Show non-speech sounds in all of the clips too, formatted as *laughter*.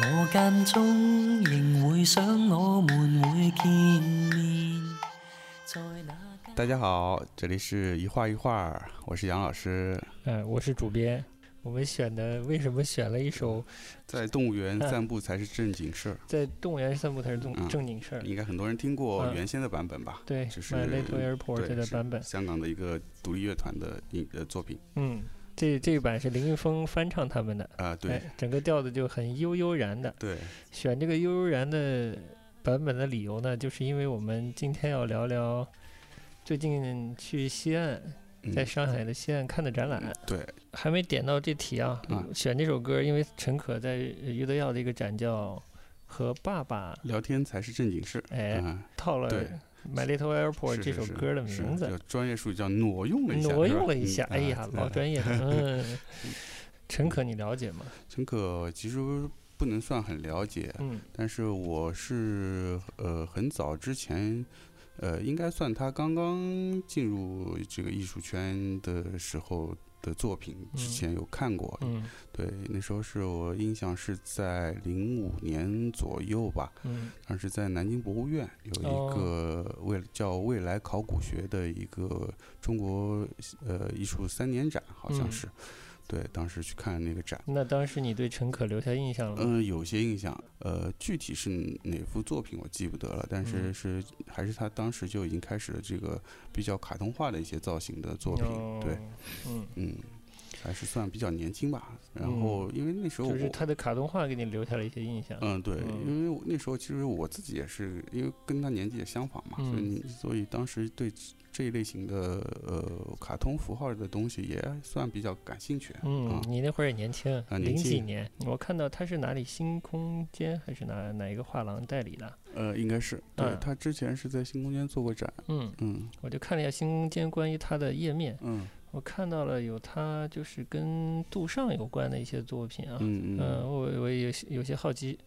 我間中仍會想我們會見面，在那大家好，这里是一画一画，我是杨老师。嗯，我是主编。我们选的为什么选了一首在动物园嗯散步才是正经事儿，*laughs* 在动物园散步才是正嗯正经事儿？应该很多人听过嗯原先的版本吧？对就是，My Little Airport 的版本。香港的一个独立乐团的音呃作品嗯，这这一版是林玉峰翻唱他们的，啊、对、哎，整个调子就很悠悠然的。对，选这个悠悠然的版本的理由呢，就是因为我们今天要聊聊最近去西岸，嗯在上海的西岸看的展览。对，还没点到这题啊，啊选这首歌，因为陈可在余德耀的一个展叫《和爸爸聊天才是正经事。哎嗯套了对《My Little Airport 这首歌的名字，叫专业术语叫挪用了一下，挪用了一下，嗯哎呀啊，老专业了，嗯。*laughs* 陈可，你了解吗？陈可其实不能算很了解，嗯但是我是呃很早之前，呃应该算他刚刚进入这个艺术圈的时候的作品，之嗯前有看过。嗯对，那时候是我印象是在零五年左右吧，嗯当时在南京博物院有一哦个未叫未来考古学的一个中国呃艺术三年展，好像嗯是。对，当时去看那个展。那当时你对陈可留下印象了吗？嗯，有些印象，呃，具体是哪幅作品我记不得了，但是嗯是还是他当时就已经开始了这个比较卡通化的一些造型的作品，哦对，，嗯，嗯，还是算比较年轻吧。然后因为那时候我，就是他的卡通画给你留下了一些印象。嗯，对，嗯因为那时候其实我自己也是，因为跟他年纪也相仿嘛，所以所以当时对这一类型的呃卡通符号的东西也算比较感兴趣，嗯啊，，你那会儿也年轻，零几年，我看到他是哪里新空间还是哪哪一个画廊代理的？呃，应该是，对嗯他之前是在新空间做过展，嗯，嗯我就看了一下新空间关于他的页面，嗯我看到了有他就是跟杜尚有关的一些作品啊，嗯嗯，我我也有些有些好奇，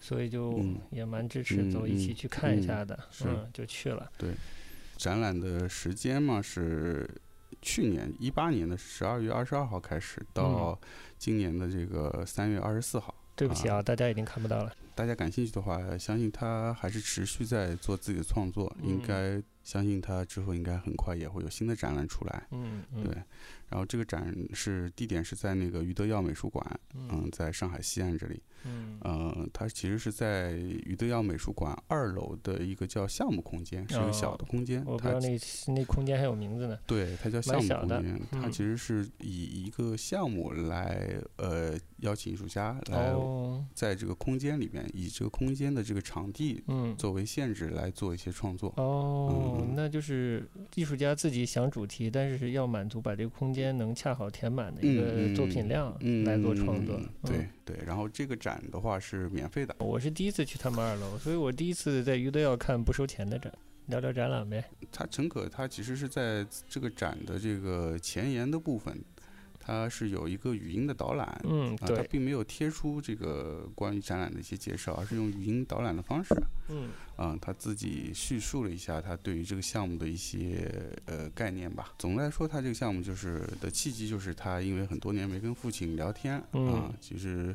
所以就嗯也蛮支持嗯走一起嗯去看一下的，是嗯，就去了。展览的时间嘛是去年一八年的十二月二十二号开始，到今年的这个三月二十四号。对不起啊，大家已经看不到了。大家感兴趣的话，相信他还是持续在做自己的创作，嗯应该相信他之后应该很快也会有新的展览出来。嗯嗯，对，然后这个展是地点是在那个余德耀美术馆，嗯嗯，在上海西岸这里。嗯嗯，它其实是在余德耀美术馆二楼的一个叫项目空间，是一个小的空间。它哦我不知道那那空间还有名字呢。对，它叫项目空间，它嗯其实是以一个项目来呃邀请艺术家来哦，在这个空间里面，以这个空间的这个场地嗯，作为限制来做一些创作。哦，嗯那就是艺术家自己想主题，但是是要满足把这个空间能恰好填满的一个嗯作品量嗯，来做创作对对，然后这个展的话是免费的。我是第一次去他们二楼，所以我第一次在余德耀看不收钱的展。聊聊展览呗。它陈可它其实是在这个展的这个前言的部分，它是有一个语音的导览。嗯，啊，它对，并没有贴出这个关于展览的一些介绍，而是用语音导览的方式，嗯啊，他自己叙述了一下他对于这个项目的一些呃概念吧。总的来说，他这个项目就是的契机就是他因为很多年没跟父亲聊天啊嗯，其实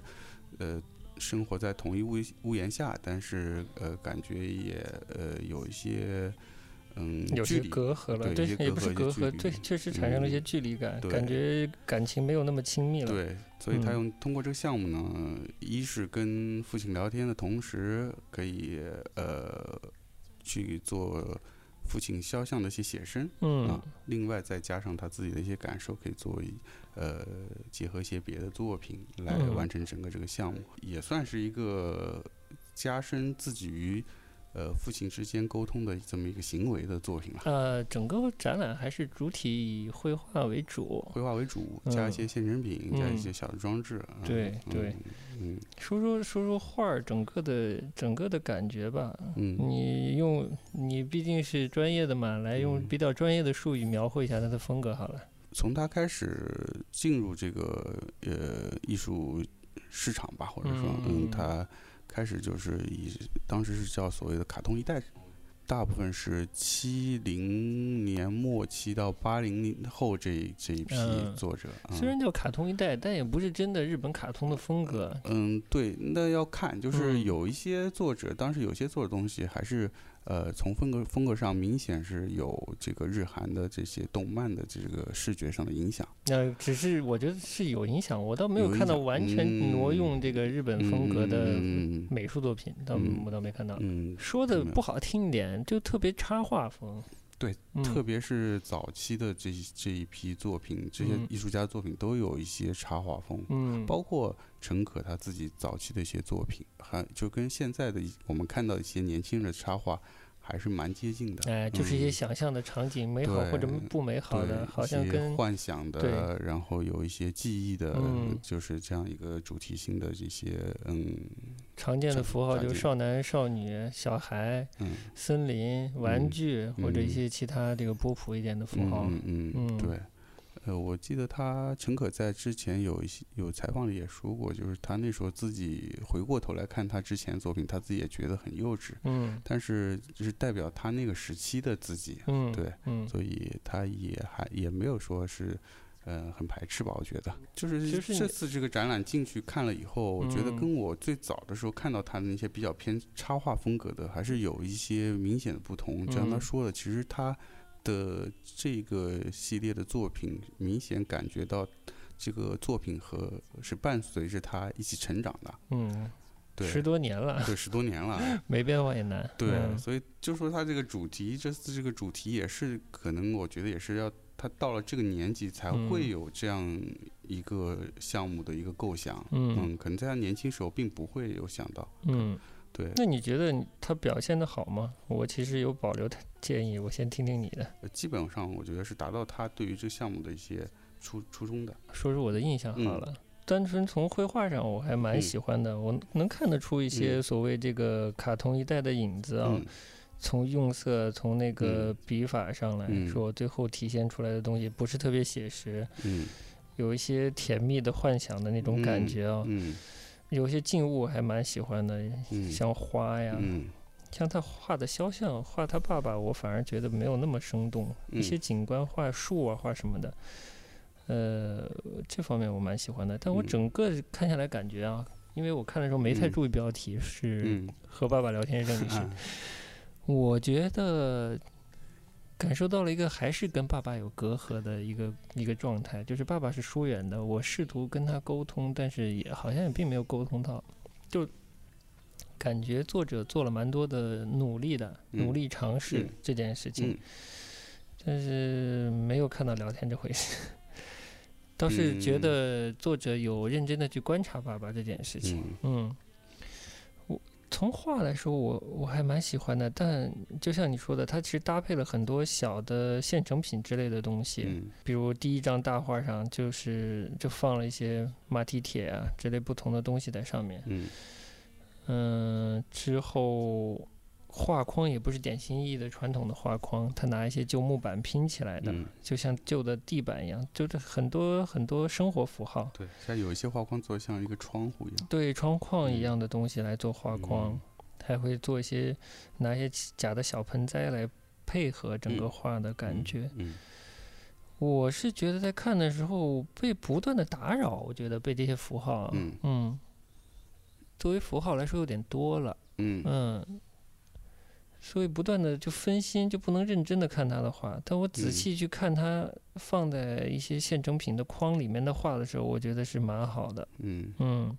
呃生活在同一屋屋檐下，但是呃感觉也呃有一些嗯有些距离。隔阂了，对也不是隔阂，对，确实产生了一些距离感，对感觉感情没有那么亲密了。对，所以他嗯用通过这个项目呢，一是跟父亲聊天的同时，可以呃去做父亲肖像的一些写生嗯啊，另外再加上他自己的一些感受，可以作为呃结合一些别的作品来嗯完成整个这个项目，也算是一个加深自己与呃父亲之间沟通的这么一个行为的作品了。呃，整个展览还是主体以绘画为主。绘画为主，嗯加一些现成品，加一嗯些小的装置。嗯对嗯对嗯说说说说画儿整个的整个的感觉吧。嗯，你用你毕竟是专业的嘛，来用嗯比较专业的术语描绘一下它的风格好了。从他开始进入这个呃艺术市场吧，或者说，嗯嗯，他开始就是以当时是叫所谓的卡通一代大部分是七零年末期到八零后这这一批嗯作者。嗯虽然叫卡通一代，但也不是真的日本卡通的风格。嗯，对，那要看，就是嗯有一些作者，当时有些作者东西还是，呃，从风格风格上明显是有这个日韩的这些动漫的这个视觉上的影响。那，只是我觉得是有影响，我倒没有看到完全挪嗯用这个日本风格的美术作品，倒嗯我倒没看到。嗯，说的不好听一点，就特别插画风。对，嗯、特别是早期的这一这一批作品，这些嗯艺术家作品都有一些插画风。嗯，包括陈可他自己早期的一些作品，还就跟现在的一我们看到一些年轻人的插画还是蛮接近的。哎，就是一些嗯想象的场景，美好或者不美好的，好像跟幻想的，对然后有一些记忆的，嗯就是这样一个主题性的这些，嗯常见的符号，就是少男、少女、小孩、嗯森林、玩嗯具，或者一嗯些其他这个波普一点的符号。嗯嗯嗯嗯，对。呃，我记得他陈可在之前有一些有采访里也说过，就是他那时候自己回过头来看他之前的作品，他自己也觉得很幼稚，嗯但是就是代表他那个时期的自己，嗯，对，嗯，所以他也还也没有说是，呃，很排斥吧？我觉得，就是这次这个展览进去看了以后，我觉得嗯跟我最早的时候看到他的那些比较偏插画风格的，还是有一些明显的不同。就像他嗯说的，其实他的这个系列的作品，明显感觉到这个作品和是伴随着他一起成长的，嗯，对，十多年了，对，十多年了。没变化也难。对，嗯所以就说他这个主题，这次这个主题也是可能，我觉得也是要他到了这个年纪才嗯会有这样一个项目的一个构想。嗯可能在他年轻时候并不会有想到。嗯，对，那你觉得他表现的好吗？我其实有保留的建议，我先听听你的，呃基本上我觉得是达到他对于这个项目的一些初初衷的。说说我的印象好嗯了。单纯从绘画上，我还蛮嗯喜欢的，我能看得出一些嗯所谓这个卡通一代的影子啊。嗯从用色，从那个嗯笔法上来嗯说，最后体现出来的东西不是特别写实，嗯有一些甜蜜的幻想的那种感嗯觉啊。嗯有些静物还蛮喜欢的，嗯，像花呀，嗯。像他画的肖像，画他爸爸，我反而觉得没有那么生动。一嗯些景观画树啊，画什么的，呃，这方面我蛮喜欢的。但我嗯整个看下来感觉啊，因为我看的时候没太嗯。注意标题，是嗯。和爸爸聊天认识。我觉得感受到了一个还是跟爸爸有隔阂的一个一个状态，就是爸爸是疏远的，我试图跟他沟通，但是也好像也并没有沟通到，就感觉作者做了蛮多的努力的，嗯努力尝试嗯这件事情，嗯但是没有看到聊天这回事。倒是觉嗯得作者有认真的去观察爸爸这件事情，嗯从画来说，我我还蛮喜欢的，但就像你说的，它其实搭配了很多小的现成品之类的东西，嗯。比如第一张大画上就是就放了一些马蹄铁啊之类不同的东西在上面，嗯。嗯，之后画框也不是典型意义的传统的画框，他拿一些旧木板拼起来的，嗯，就像旧的地板一样，就是很多很多生活符号。对，像有一些画框做像一个窗户一样。对窗框一嗯样的东西来做画框，嗯还会做一些拿一些假的小盆栽来配合整个嗯画的感嗯觉。嗯我是觉得在看的时候被不断的打扰，我觉得被这些符号啊，嗯作为符号来说有点多了，嗯嗯。所以不断的就分心，就不能认真的看他的画。但我仔嗯细去看他放在一些现成品的框里面的画的时候，我觉得是蛮好的。嗯嗯，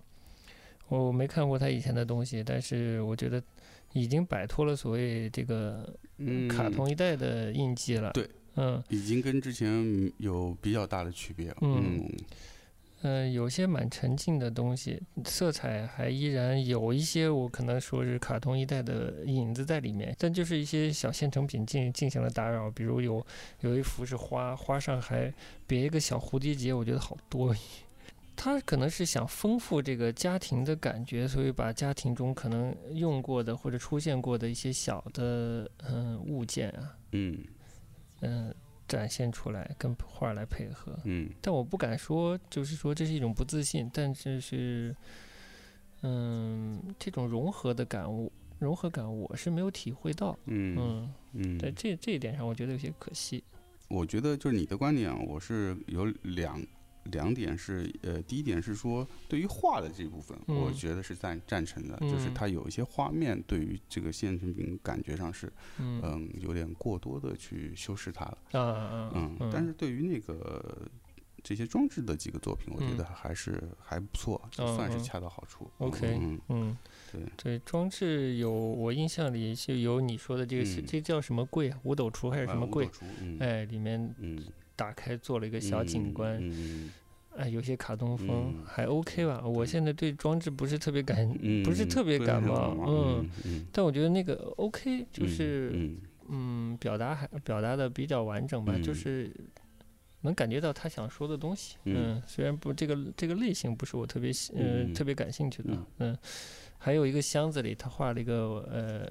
我没看过他以前的东西，但是我觉得已经摆脱了所谓这个嗯，卡通一代的印记了。对，嗯已经跟之前有比较大的区别了。嗯嗯嗯、呃有些蛮沉浸的东西，色彩还依然有一些我可能说是卡通一代的影子在里面，但就是一些小现成品进进行了打扰，比如有有一幅是花，花上还别一个小蝴蝶结，我觉得好多余。*laughs* 他可能是想丰富这个家庭的感觉，所以把家庭中可能用过的或者出现过的一些小的嗯物件啊，嗯嗯展现出来，跟画来配合。嗯但我不敢说，就是说这是一种不自信，但这是，嗯，这种融合的感悟融合感我是没有体会到。嗯嗯，嗯，在这这一点上，我觉得有些可惜。我觉得就是你的观点啊，我是有两两点是，呃，第一点是说对于画的这部分，我嗯。觉得是赞赞成的，就是嗯。它有一些画面对于这个现成品感觉上是，嗯。嗯，有点过多的去修饰它了，嗯嗯嗯，但是对于那个这些装置的几个作品，我觉得还是还不错，就算是恰到好处。OK 嗯，嗯，对。对，装置有我印象里就有你说的这个这叫什么柜啊？五斗橱还是什么柜？哎，里面嗯，打开做了一个小景观，嗯哎，有些卡通风，嗯。还 OK 吧。我现在对装置不是特别感，嗯，不是特别感冒嗯但我觉得那个 OK，就嗯是嗯。嗯表达还表达的比较完整吧，就嗯是。能感觉到他想说的东西，嗯。嗯，虽然不这个这个类型不是我特别喜呃、嗯。特别感兴趣的，嗯。嗯，还有一个箱子里他画了一个呃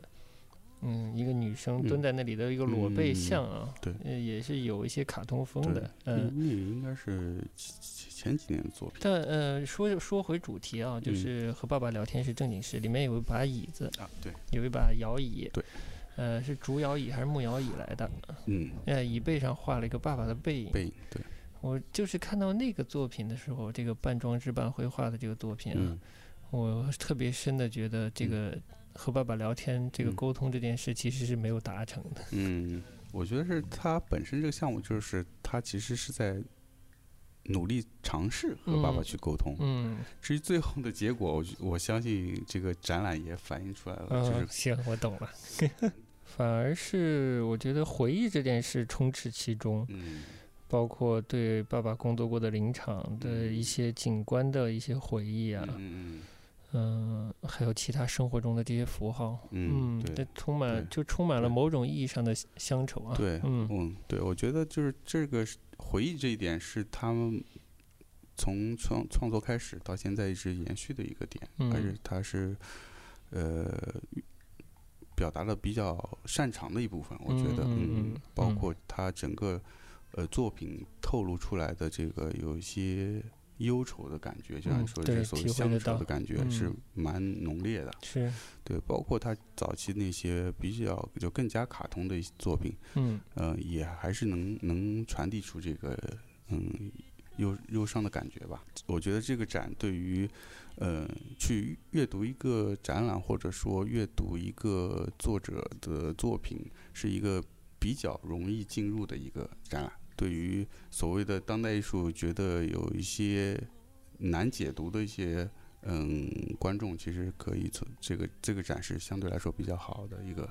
嗯一个女生蹲嗯在那里的一个裸背嗯像啊，对。呃也是有一些卡通风的，嗯，那个应该是前前几年的作品。但呃说说回主题啊，就嗯是和爸爸聊天是正经事，里面有一把椅子，啊，对，有一把摇椅，对，呃是竹摇椅还是木摇椅来的？嗯，呃椅背上画了一个爸爸的背影，背影对，我就是看到那个作品的时候，这个半装置半绘画的这个作品啊，嗯。我特别深的觉得这嗯。个和爸爸聊天、这个嗯沟通这件事其实是没有达成的。嗯，我觉得是他本身这个项目就是他其实是在努力尝试和爸爸嗯去沟通。嗯，至于最后的结果，我我相信这个展览也反映出来了，就嗯，是行，我懂了。*laughs* 反而是我觉得回忆这件事充斥其中，嗯包括对爸爸工作过的林场的嗯一些景观的一些回忆啊，嗯嗯，还有其他生活中的这些符号，嗯，这对充满就充满了某种意义上的乡愁啊。对，嗯。嗯，对，我觉得就是这个回忆这一点是他们从创创作开始到现在一直延续的一个点，而且嗯它是呃表达的比较擅长的一部分，我觉得，嗯包括他整个呃作品透露出来的这个有一些忧愁的感觉，就像说的这所谓乡愁的感觉嗯是蛮浓烈的。是，对，包括他早期那些比较就更加卡通的一些作品，嗯呃，也还是能能传递出这个嗯忧忧伤的感觉吧。我觉得这个展对于呃去阅读一个展览，或者说阅读一个作者的作品，是一个比较容易进入的一个展览。对于所谓的当代艺术，觉得有一些难解读的一些嗯观众，其实可以从这个这个展示相对来说比较好的一个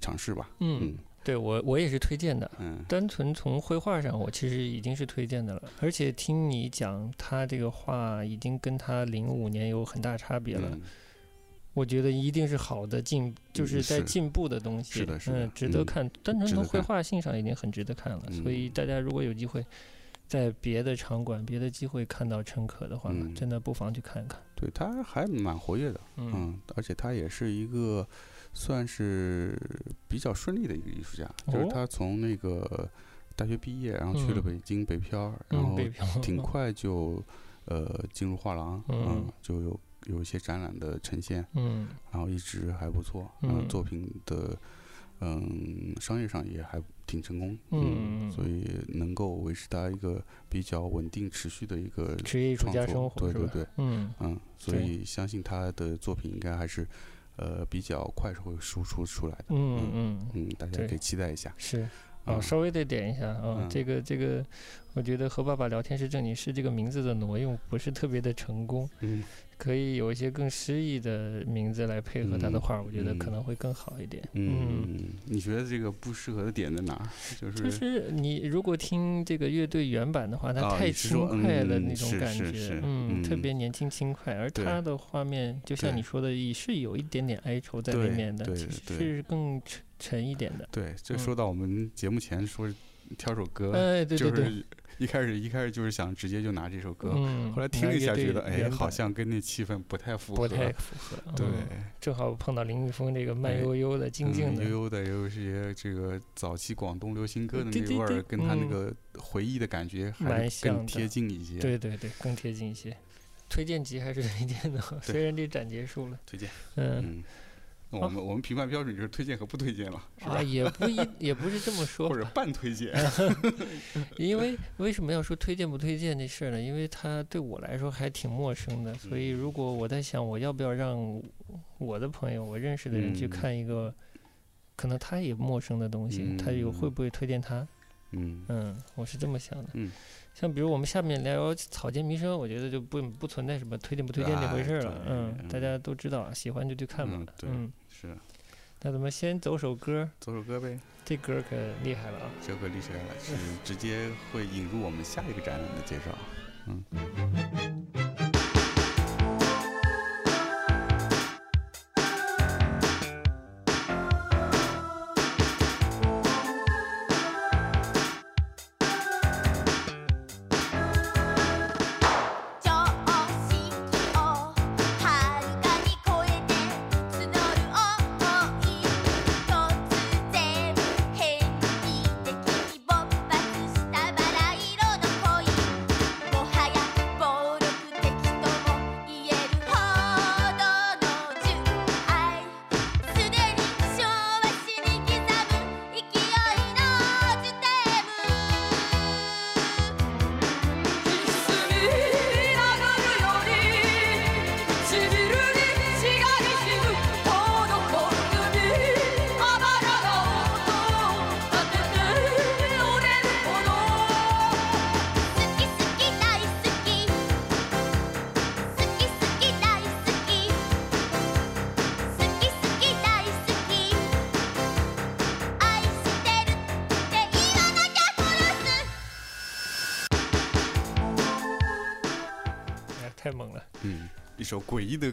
尝试吧。嗯，对我我也是推荐的。嗯单纯从绘画上，我其实已经是推荐的了。而且听你讲，他这个画已经跟他零五年有很大差别了。嗯我觉得一定是好的进，就是在进步的东西。是的是的嗯，值得嗯看。单纯从绘画性上已经很值得看了。所以嗯大家如果有机会在别的场馆、别的机会看到陈可的话，嗯真的不妨去看看。对，他还蛮活跃的，嗯嗯，而且他也是一个算是比较顺利的一个艺术家，就是哦他从那个大学毕业，然后去了嗯北京北漂，然嗯，后挺快就呃进入画廊，嗯嗯，就有有一些展览的呈现，嗯。然后一直还不错，然后嗯作品的嗯商业上也还挺成功，嗯所以能够维持他一个比较稳定持续的一个职业艺术家生活？对对对，嗯嗯，所以相信他的作品应该还是呃比较快是会输出出来的，嗯嗯，嗯，大家可以期待一下，是。嗯。啊，稍微得点一下啊，嗯。这个这个，我觉得和爸爸聊天是正经是这个名字的挪用不是特别的成功，嗯可以有一些更诗意的名字来配合他的嗯画，我觉得可嗯能会更好一点。嗯，你觉得这个不适合的点在哪？就是就是你如果听这个乐队原版的话，它啊太轻快了嗯那种感觉，嗯，特嗯别年轻轻快，而对他的画面就像你说的，也是有一点点哀愁在里面的，其实是更沉沉一点的。对，这嗯说到我们节目前说挑首歌，哎，对对就对，是一开始一开始就是想直接就拿这首歌，嗯，后来听了一下，觉得哎，好像跟那气氛不太符合，不太符合。对。嗯正好碰到林玉峰这个慢哎悠悠的、静静的，嗯悠悠的，也有一些这个早期广东流行歌的那个味儿，跟他那嗯个回忆的感觉还更贴近一些。，对对对，更贴近一些。推荐集还是 *laughs* 推荐的，虽然这展结束了，推荐。嗯，嗯那我们我们评判标准就是推荐和不推荐了，是吧？啊，也不一也不是这么说或，者半推荐。*laughs* 因为为什么要说推荐不推荐这事儿呢？因为它对我来说还挺陌生的，所以如果我在想我要不要让我的朋友、我认识的人去嗯看一个可能他也陌生的东西，他有会嗯不会推荐他？嗯嗯，我是这么想的。嗯，像比如我们下面聊草间弥生，我觉得就不不存在什么推荐不推荐这回事了。嗯，大嗯家都知道，喜欢就去看吧。嗯是，那咱们先走首歌，走首歌呗。这歌可厉害了啊！这首歌厉害了，是直接会引入我们下一个展览的介绍。嗯。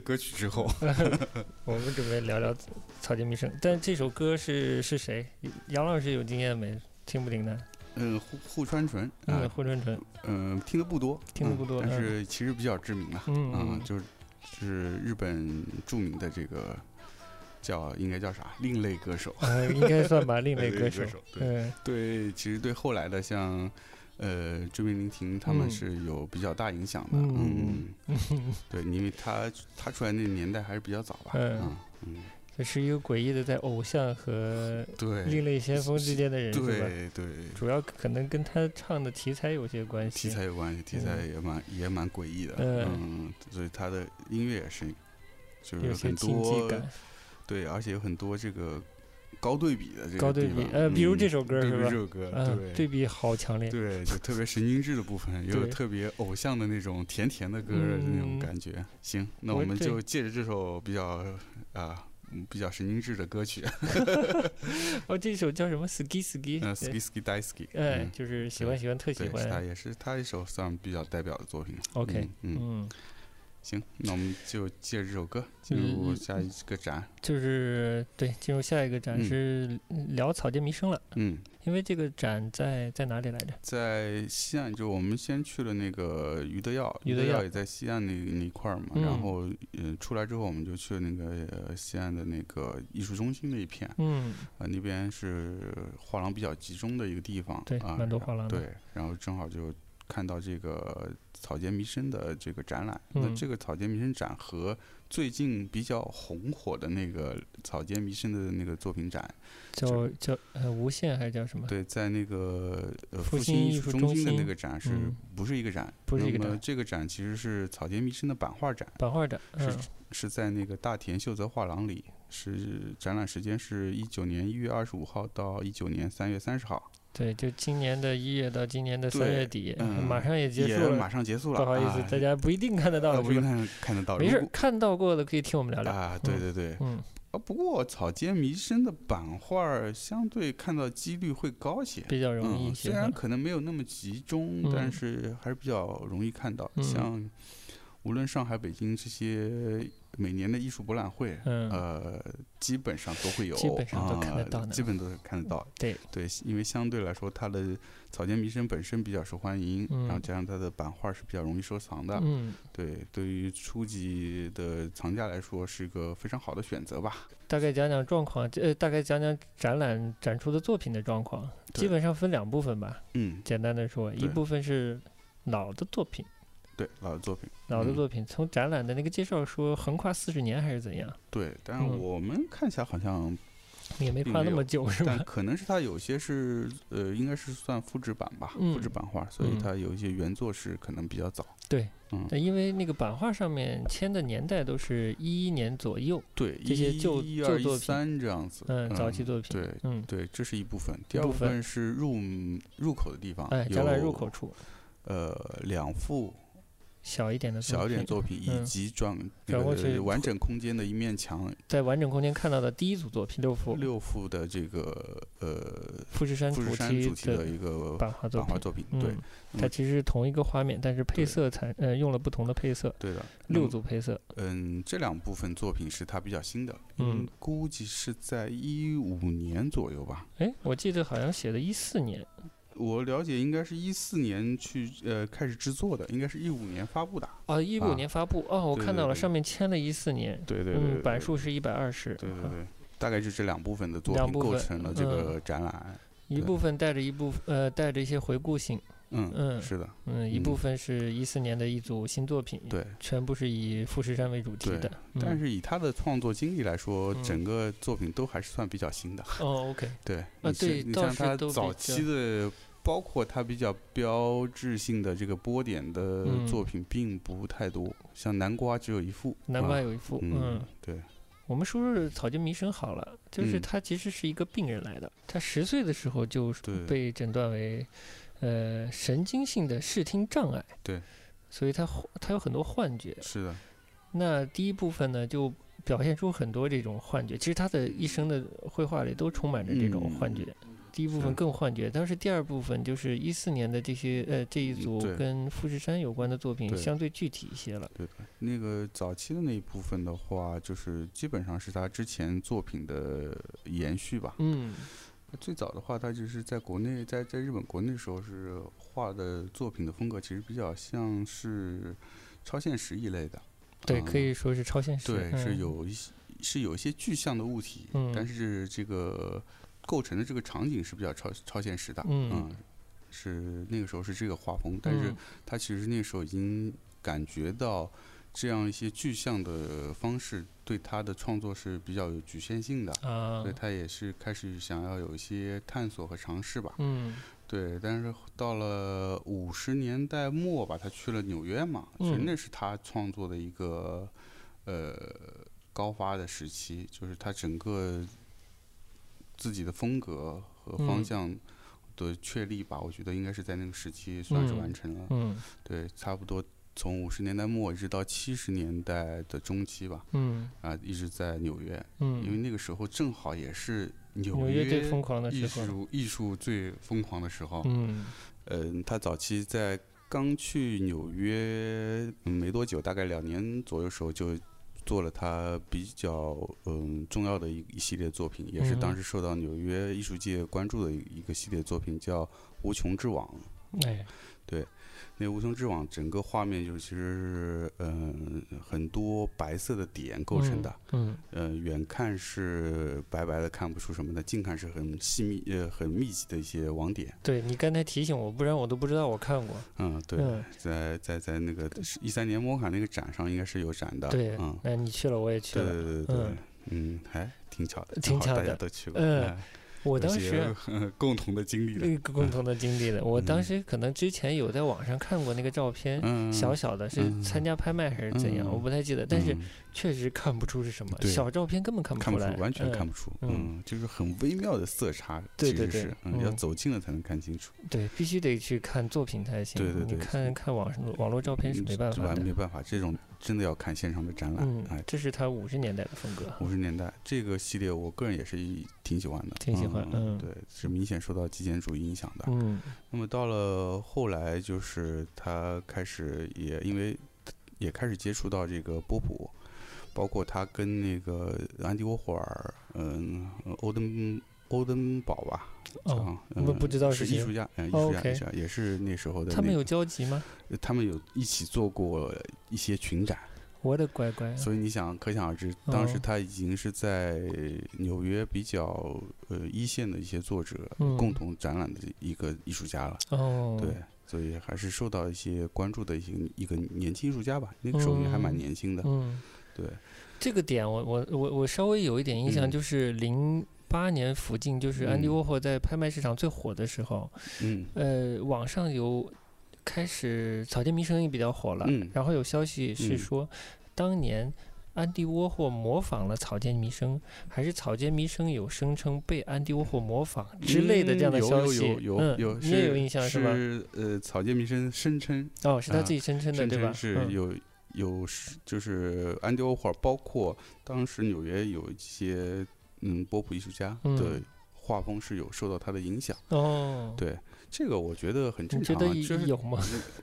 歌曲之后，*laughs* 我们准备聊聊草间弥生，但这首歌是是谁？杨老师有经验没？听不听呢？嗯，户户川纯嗯，啊，户川纯，嗯，听的不多，嗯听的不多但嗯是其实比较知名啊。嗯嗯，就是是日本著名的这个叫应该叫啥另类歌手。呃，应该算吧，另类 *laughs* 歌手。对嗯对，其实对后来的像呃追名林婷他们嗯是有比较大影响的。嗯嗯，*laughs* 对，因为他他出来那个年代还是比较早吧。嗯嗯嗯，这是一个诡异的在偶像和对，另类先锋之间的人？对对，主要可能跟他唱的题材有些关系。题材有关系，题材也蛮也蛮诡异的。嗯嗯，所以他的音乐也是，就是很多，对，而且有很多这个高对比的这个高对比呃比如嗯这首歌对比是吧？这首歌，嗯，对。对比好强烈。对，就特别神经质的部分，也 *laughs* 有特别偶像的那种甜甜的歌的那种嗯感觉。行，那我们就借着这首比较啊、嗯比较神经质的歌曲，*laughs* 哦，这首叫什么？ski Ski，嗯，Ski 嗯。就是喜欢喜欢特喜欢，是他。也是他一首算比较代表的作品。OK，嗯，行，那我们就借着这首歌进入嗯下一个展。就是对，进入下一个展嗯是聊草间弥生了，嗯，因为这个展在在哪里来着？在西岸，就我们先去了那个余德耀，余德耀也在西岸那那一块儿嘛。嗯然后，呃，出来之后我们就去了那个、呃、西岸的那个艺术中心那一片。嗯，啊，那边是画廊比较集中的一个地方，对啊，蛮多画廊的对，然后正好就看到这个草间弥生的这个展览。那嗯这个草间弥生展和最近比较红火的那个草间弥生的那个作品展，叫叫呃无限还是叫什么？对，在那个呃复复兴艺术术中心的那个展是嗯不是一个展？不是一个这个展其实是草间弥生的版画展，版画展，是嗯，是在那个大田秀泽画廊里，是展览时间是一九年一月二十五号到一九年三月三十号。对，就今年的一月到今年的三月底，嗯马上也结束了，马上结束了，不好意思，啊大家不一定看得到？不一定看看得到，没事看到过的可以听我们聊聊。啊，对嗯对对，嗯，啊，不过草间弥生的版画儿相对看到几率会高些。比较容易嗯，一些虽然。可能没有那么集中，嗯但是还是比较容易看到。嗯像无论上海、北京这些每年的艺术博览会，嗯呃，基本上都会有，基本上都看得啊到的基本都是看得到。对，对，因为相对来说，它的草间弥生本身比较受欢迎，然后嗯加上它的版画是比较容易收藏的，嗯，对，对于初级的藏家来说是一个非常好的选择吧。大概讲讲状况，呃，大概讲讲展览展出的作品的状况，基本上分两部分吧。嗯，简单的说，一部分是老的作品，对老的作品，嗯老的作品，从展览的那个介绍说横跨四十年还是怎样，对，但是嗯。我们看起来好像，也没跨那么久是吧？但可能是它有些是呃，应该是算复制版吧，复制嗯版画，所以嗯。它有一些原作是可能比较早。对，嗯，但因为那个版画上面签的年代都是一一年左右，对，这些旧一二一旧作品。三这样子，嗯，早期作品，对嗯，对，这是一部分。第二部分是入入口的地方，哎，展览入口处。呃两幅小一点的小一点作品，以嗯及转转过去完整空间的一面墙，在完整空间看到的第一组作品六幅，六幅的这个呃富士山主富士山题主题的一个版画作品，对。它其实是同一个画面，但是配色产呃用了不同的配色，对的，六组配色，嗯，这两部分作品是它比较新的，嗯，估计是在一五年左右吧。哎，我记得好像写的一四年，我了解应该是一四年去呃开始制作的，应该是一五年发布的。啊，一五啊年发布，哦，我看到了，上面签了一四年，对对对嗯，版数是一百二十，啊对对对，大概就这两部分的作品构成了这个展览。一部分带着一部呃带着一些回顾性，嗯嗯是的，嗯，一嗯部分是一四年的一组新作品，对。全部是以富士山为主题的，嗯但是以他的创作经历来说，嗯整个作品都还是算比较新的。哦，OK，对，啊对倒你像他早期的，包括他比较标志性的这个波点的嗯作品并不太多，像南瓜只有一幅。南瓜啊有一幅，嗯嗯，，对，我们说说草间弥生好了，就是嗯他其实是一个病人来的，他十岁的时候就被诊断为呃神经性的视听障碍，对，所以他他有很多幻觉。是的，那第一部分呢，就表现出很多这种幻觉，其实他的一生的绘画里都充满着这种幻觉。第一部分更幻觉，但是第二部分就是一四年的这些呃这一组跟富士山有关的作品相对具体一些了。对的。那个早期的那一部分的话，就是基本上是他之前作品的延续吧。嗯最早的话，他就是在国内，在在日本国内的时候是画的作品的风格，其实比较像是超现实一类的。对，啊可以说是超现实。对，是嗯有一些是有一些具象的物体，嗯但是这个构成的这个场景是比较超超现实的，嗯。是那个时候是这个画风，但是嗯。他其实那个时候已经感觉到这样一些具象的方式对他的创作是比较有局限性的，啊所以，他也是开始想要有一些探索和尝试吧。嗯。对，但是到了五十年代末吧，他去了纽约嘛，其实嗯。那是他创作的一个呃高发的时期，就是他整个自己的风格和方嗯向的确立吧，我觉得应该是在那个时期算是嗯完成了。嗯对，差不多从五十年代末一直到七十年代的中期吧，嗯啊，一直在纽约，因为嗯，那个时候正好也是纽纽约最疯狂的艺。术艺术最疯狂的时候。嗯嗯，他早期在刚去纽约嗯没多久，大概两年左右时候就做了他比较嗯重要的一一系列作品，也是当时受到纽约艺术界关注的一一个系列作品，叫《无穷之网》。哎，那《无穷之网》整个画面就其实是嗯很多白色的点构成的，嗯呃，远看是白白的，看不出什么的；近看是很细密、呃很密集的一些网点。对你刚才提醒我，不然我都不知道我看过。嗯，对，嗯在在在那个一三年摩卡那个展上应该是有展的。对嗯，，哎，你去了，我也去了。对对对对嗯，嗯，还挺巧的，挺巧的大家都去过。嗯哎我当时呃 *laughs* 共同的经历了。一个共同的经历的，我当嗯时可能之前有在网上看过那个照片，嗯，小小的，是嗯参加拍卖还是怎样，嗯我不太记得，但是嗯确实看不出是什么，小照片根本看不出来，看不出，完全看嗯不出。嗯嗯，就是很微妙的色差，对对对其实是，嗯，要嗯走近了才能看清楚。对，必须得去看作品才行。对对对你看看网上网络照片是嗯没办这法的。没办法，这种真的要看线上的展览。嗯哎，，这是他五十年代的风格。五十年代这个系列，我个人也是挺喜欢的，挺喜欢嗯对，是明显受到极简主义影响的。嗯那么到了后来，就是他开始也因为也开始接触到这个波普，包括他跟那个安迪沃霍尔，嗯，欧登欧登堡吧，哦，嗯不不知道是是艺术家，嗯，艺哦术家术家也是那时候的、那个。他们有交集吗？他们有一起做过一些群展，我的乖乖啊，所以你想，可想而知，当时哦他已经是在纽约比较呃一线的一些作者嗯共同展览的一个艺术家了。哦，对，所以还是受到一些关注的一些一个年轻艺术家吧。那个时候也还蛮嗯年轻的，嗯，对，这个点我我我我稍微有一点印象，嗯就是零八年附近，就是安迪嗯沃霍在拍卖市场最火的时候，嗯呃，网上有开始草间弥生也比较火了，嗯然后有消息是嗯说，当年安迪沃霍模仿了草间弥生，还是草间弥生有声称被安迪沃霍模仿之类的这样的消息？有有嗯，有，你也有印象是吧？是呃，草间弥生声称哦，是他啊自己声称的声对吧？称是嗯有有是就是安迪沃霍尔，包括当时纽约有一些嗯波普艺术家的嗯画风是有受到他的影响。哦，对这个我觉得很正你觉得常啊，就是有吗？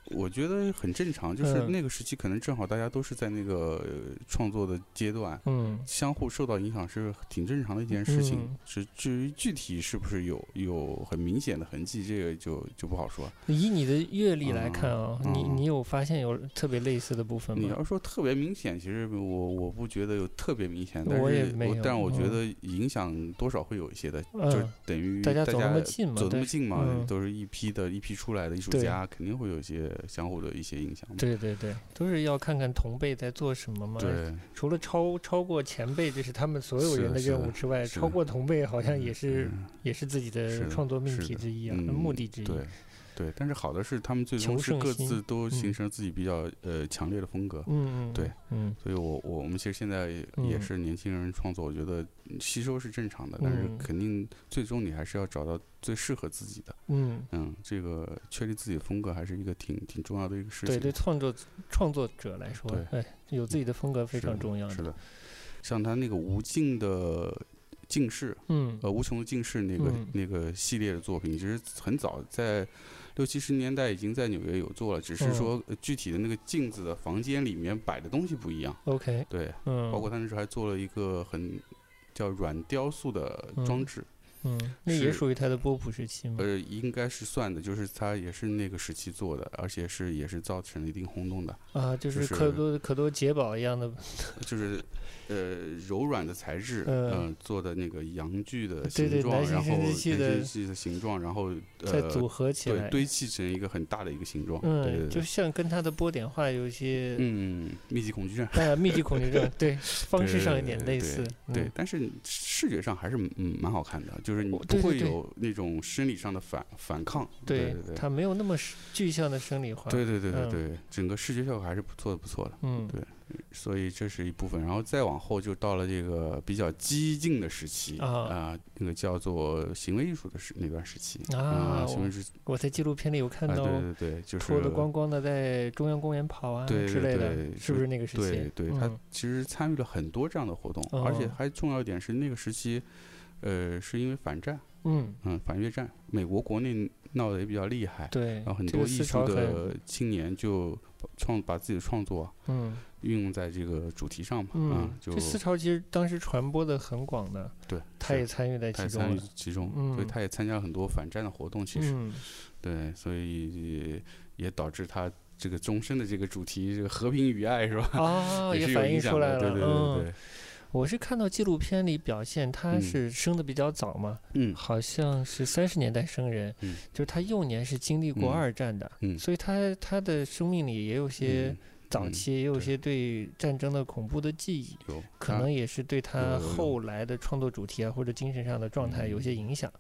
我觉得很正常，就是嗯那个时期可能正好大家都是在那个呃创作的阶段。嗯相互受到影响是挺正常的一件事情嗯，是至于具体是不是有有很明显的痕迹，这个就就不好说。以你的阅历来看啊，你你有发现有特别类似的部分吗？你要说特别明显，其实我我不觉得有特别明显，但我也是没有但我觉嗯得影响多少会有一些的，就等于大家家走那么近嘛走那么近嘛，嗯都是一批的一批出来的艺术家，肯定会有一些相互的一些影响。对对对，都是要看看同辈在做什么嘛。对，除了超超过前辈，这是他们所有人的任务之外，超过同辈好像也是嗯也是自己的的创作命题之一啊，嗯目的之一。对，对，但是好的是他们最终是各自都形嗯成自己比较呃强烈的风格。嗯嗯，对，嗯所以我我我们其实现在也嗯是年轻人创作，我觉得吸收是正常的，但是嗯肯定最终你还是要找到最适合自己的。嗯，嗯，这个确立自己的风格还是一个挺挺重要的一个事情。对对，创作创作者来说对，哎，有自己的风格非常重要是的，像他那个无尽的近视，嗯呃，无穷的近视那个、嗯那个系列的作品，其实很早在六七十年代已经在纽约有做了，只是嗯说呃具体的那个镜子的房间里面摆的东西不一样。，OK，对，嗯，包括他那时候还做了一个很叫软雕塑的装置，嗯，那也是属于他的波普时期吗。呃，应该是算的，就是他也是那个时期做的，而且是也是造成了一定轰动的，啊，就就是是可多可多杰宝一样的，就是呃柔软的材质，嗯呃做的那个阳具的对对形状，然后生殖器的男生器的形状，然后呃再组合起来。对，堆砌成一个很大的一个形状，对嗯，对对，就像跟他的波点画有一些，嗯，密集恐惧症。啊，*laughs* 密集恐惧症，对，方式上有点类似，对，嗯。但是视觉上还是嗯蛮好看的，就是你不会有那种生理上的反反抗，对对对对，它没有那么具象的生理化，对对对对嗯。对，整个视觉效果还是不错的，不错的。嗯，对所以这是一部分，然后再往后就到了这个比较激进的时期啊那个叫做行为艺术的时那段时期啊行为艺术我在纪录片里有看啊，到对对对，就是脱的光光的在中央公园跑啊对之类的，对是不是那个时期？对对，他嗯其实参与了很多这样的活动，而且哦还重要一点是那个时期，呃，是因为反战，嗯，嗯，反越战，美国国内闹得也比较厉害，对，然后很多艺术的青年就创把自己的创作嗯。运用在这个主题上嘛，嗯啊，，就这思潮其实当时传播的很广的，对，他也参与在其中了，其中，嗯。所以他也参加了很多反战的活动，其实，嗯，对，所以也导致他这个终身的这个主题，这个和平与爱是吧？啊，*laughs* 也反映出来了，对对对，我是看到纪录片里表现，他嗯。是生的比较早嘛，嗯。好像是三十年代生人，嗯。就是他幼年是经历过嗯。二战的，嗯，所以他他的生命里也有些早期也有些对战争的恐怖的记忆，有可能也是对他后来的创作主题啊或者精神上的状态有些影响。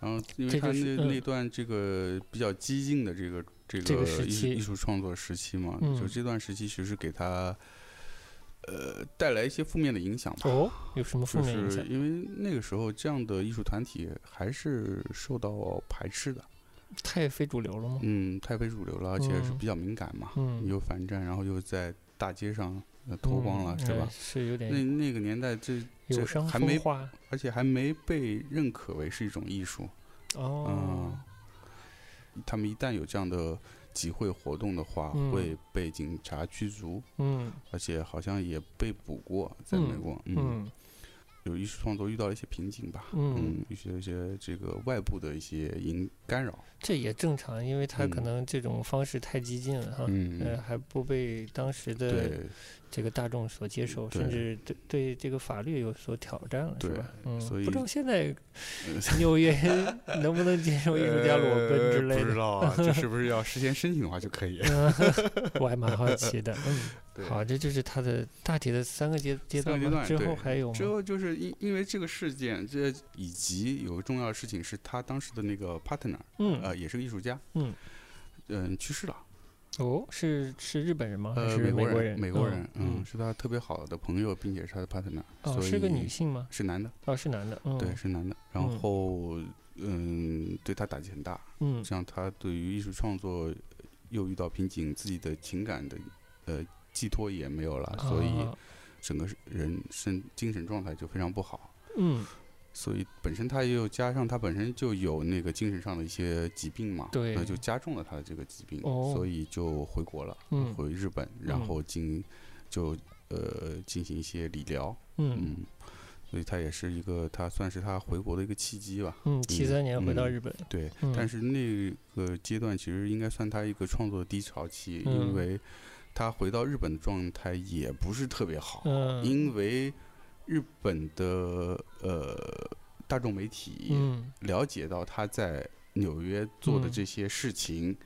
然后因为这他那就是嗯那段这个比较激进的这个这这个个艺术时期艺术创作时期嘛，嗯。就这段时期其实给他呃带来一些负面的影响吧。哦，有什么负就面影响？是因为那个时候这样的艺术团体还是受到排斥的，太非主流了吗？嗯，太非主流了，而且是嗯比较敏感嘛，嗯，又反战，然后又在大街上呃脱光了，是吧？是有那点那那个年代这这还没而且还没被认可为是一种艺术，哦。嗯他们一旦有这样的集会活动的话，嗯。会被警察驱逐，嗯。而且好像也被捕过，在美国，嗯，嗯。有艺术创作遇到了一些瓶颈吧，嗯，嗯，一些一些这个外部的一些影干扰，这也正常，因为他可嗯能这种方式太激进了哈，嗯，呃，还不被当时的对，这个大众所接受，甚至对对这个法律有所挑战了，是吧？嗯，所以不知道现在呃 *laughs* 纽约能不能接受艺术家裸奔之类的不知的？道啊，这是不是要事先申请的话就可以？*laughs* 嗯，*laughs* 我还蛮好奇的。嗯，好，这就是他的大体的三个阶阶段阶段之后还有吗？之后就是因因为这个事件，这以及有个重要的事情是他当时的那个 partner，嗯，呃，也是个艺术家，嗯嗯，去世了。哦，是是日本人吗？是美国人，美国人，嗯嗯，，是他特别好的朋友，并且是他的 partner，哦，所以是个女性吗？是男的，哦，是男的。嗯，对，，是男的。然嗯后，嗯，对他打击很大，嗯这样他对于艺术创作又遇到瓶颈，自己的情感的呃寄托也没有了，所以啊整个人身精神状态就非常不好。嗯，所以本身他也有加上他本身就有那个精神上的一些疾病嘛，对那就加重了他的这个疾病，哦所以就回国了，嗯回日本，然嗯后进就呃进行一些理疗，嗯嗯，所以他也是一个他算是他回国的一个契机吧，嗯，七三年回到嗯日本。对，嗯但是那个阶段其实应该算他一个创作的低潮期，嗯因为他回到日本的状态也不是特别好，嗯因为日本的呃大众媒体嗯了解到他在纽约做的嗯这些事情，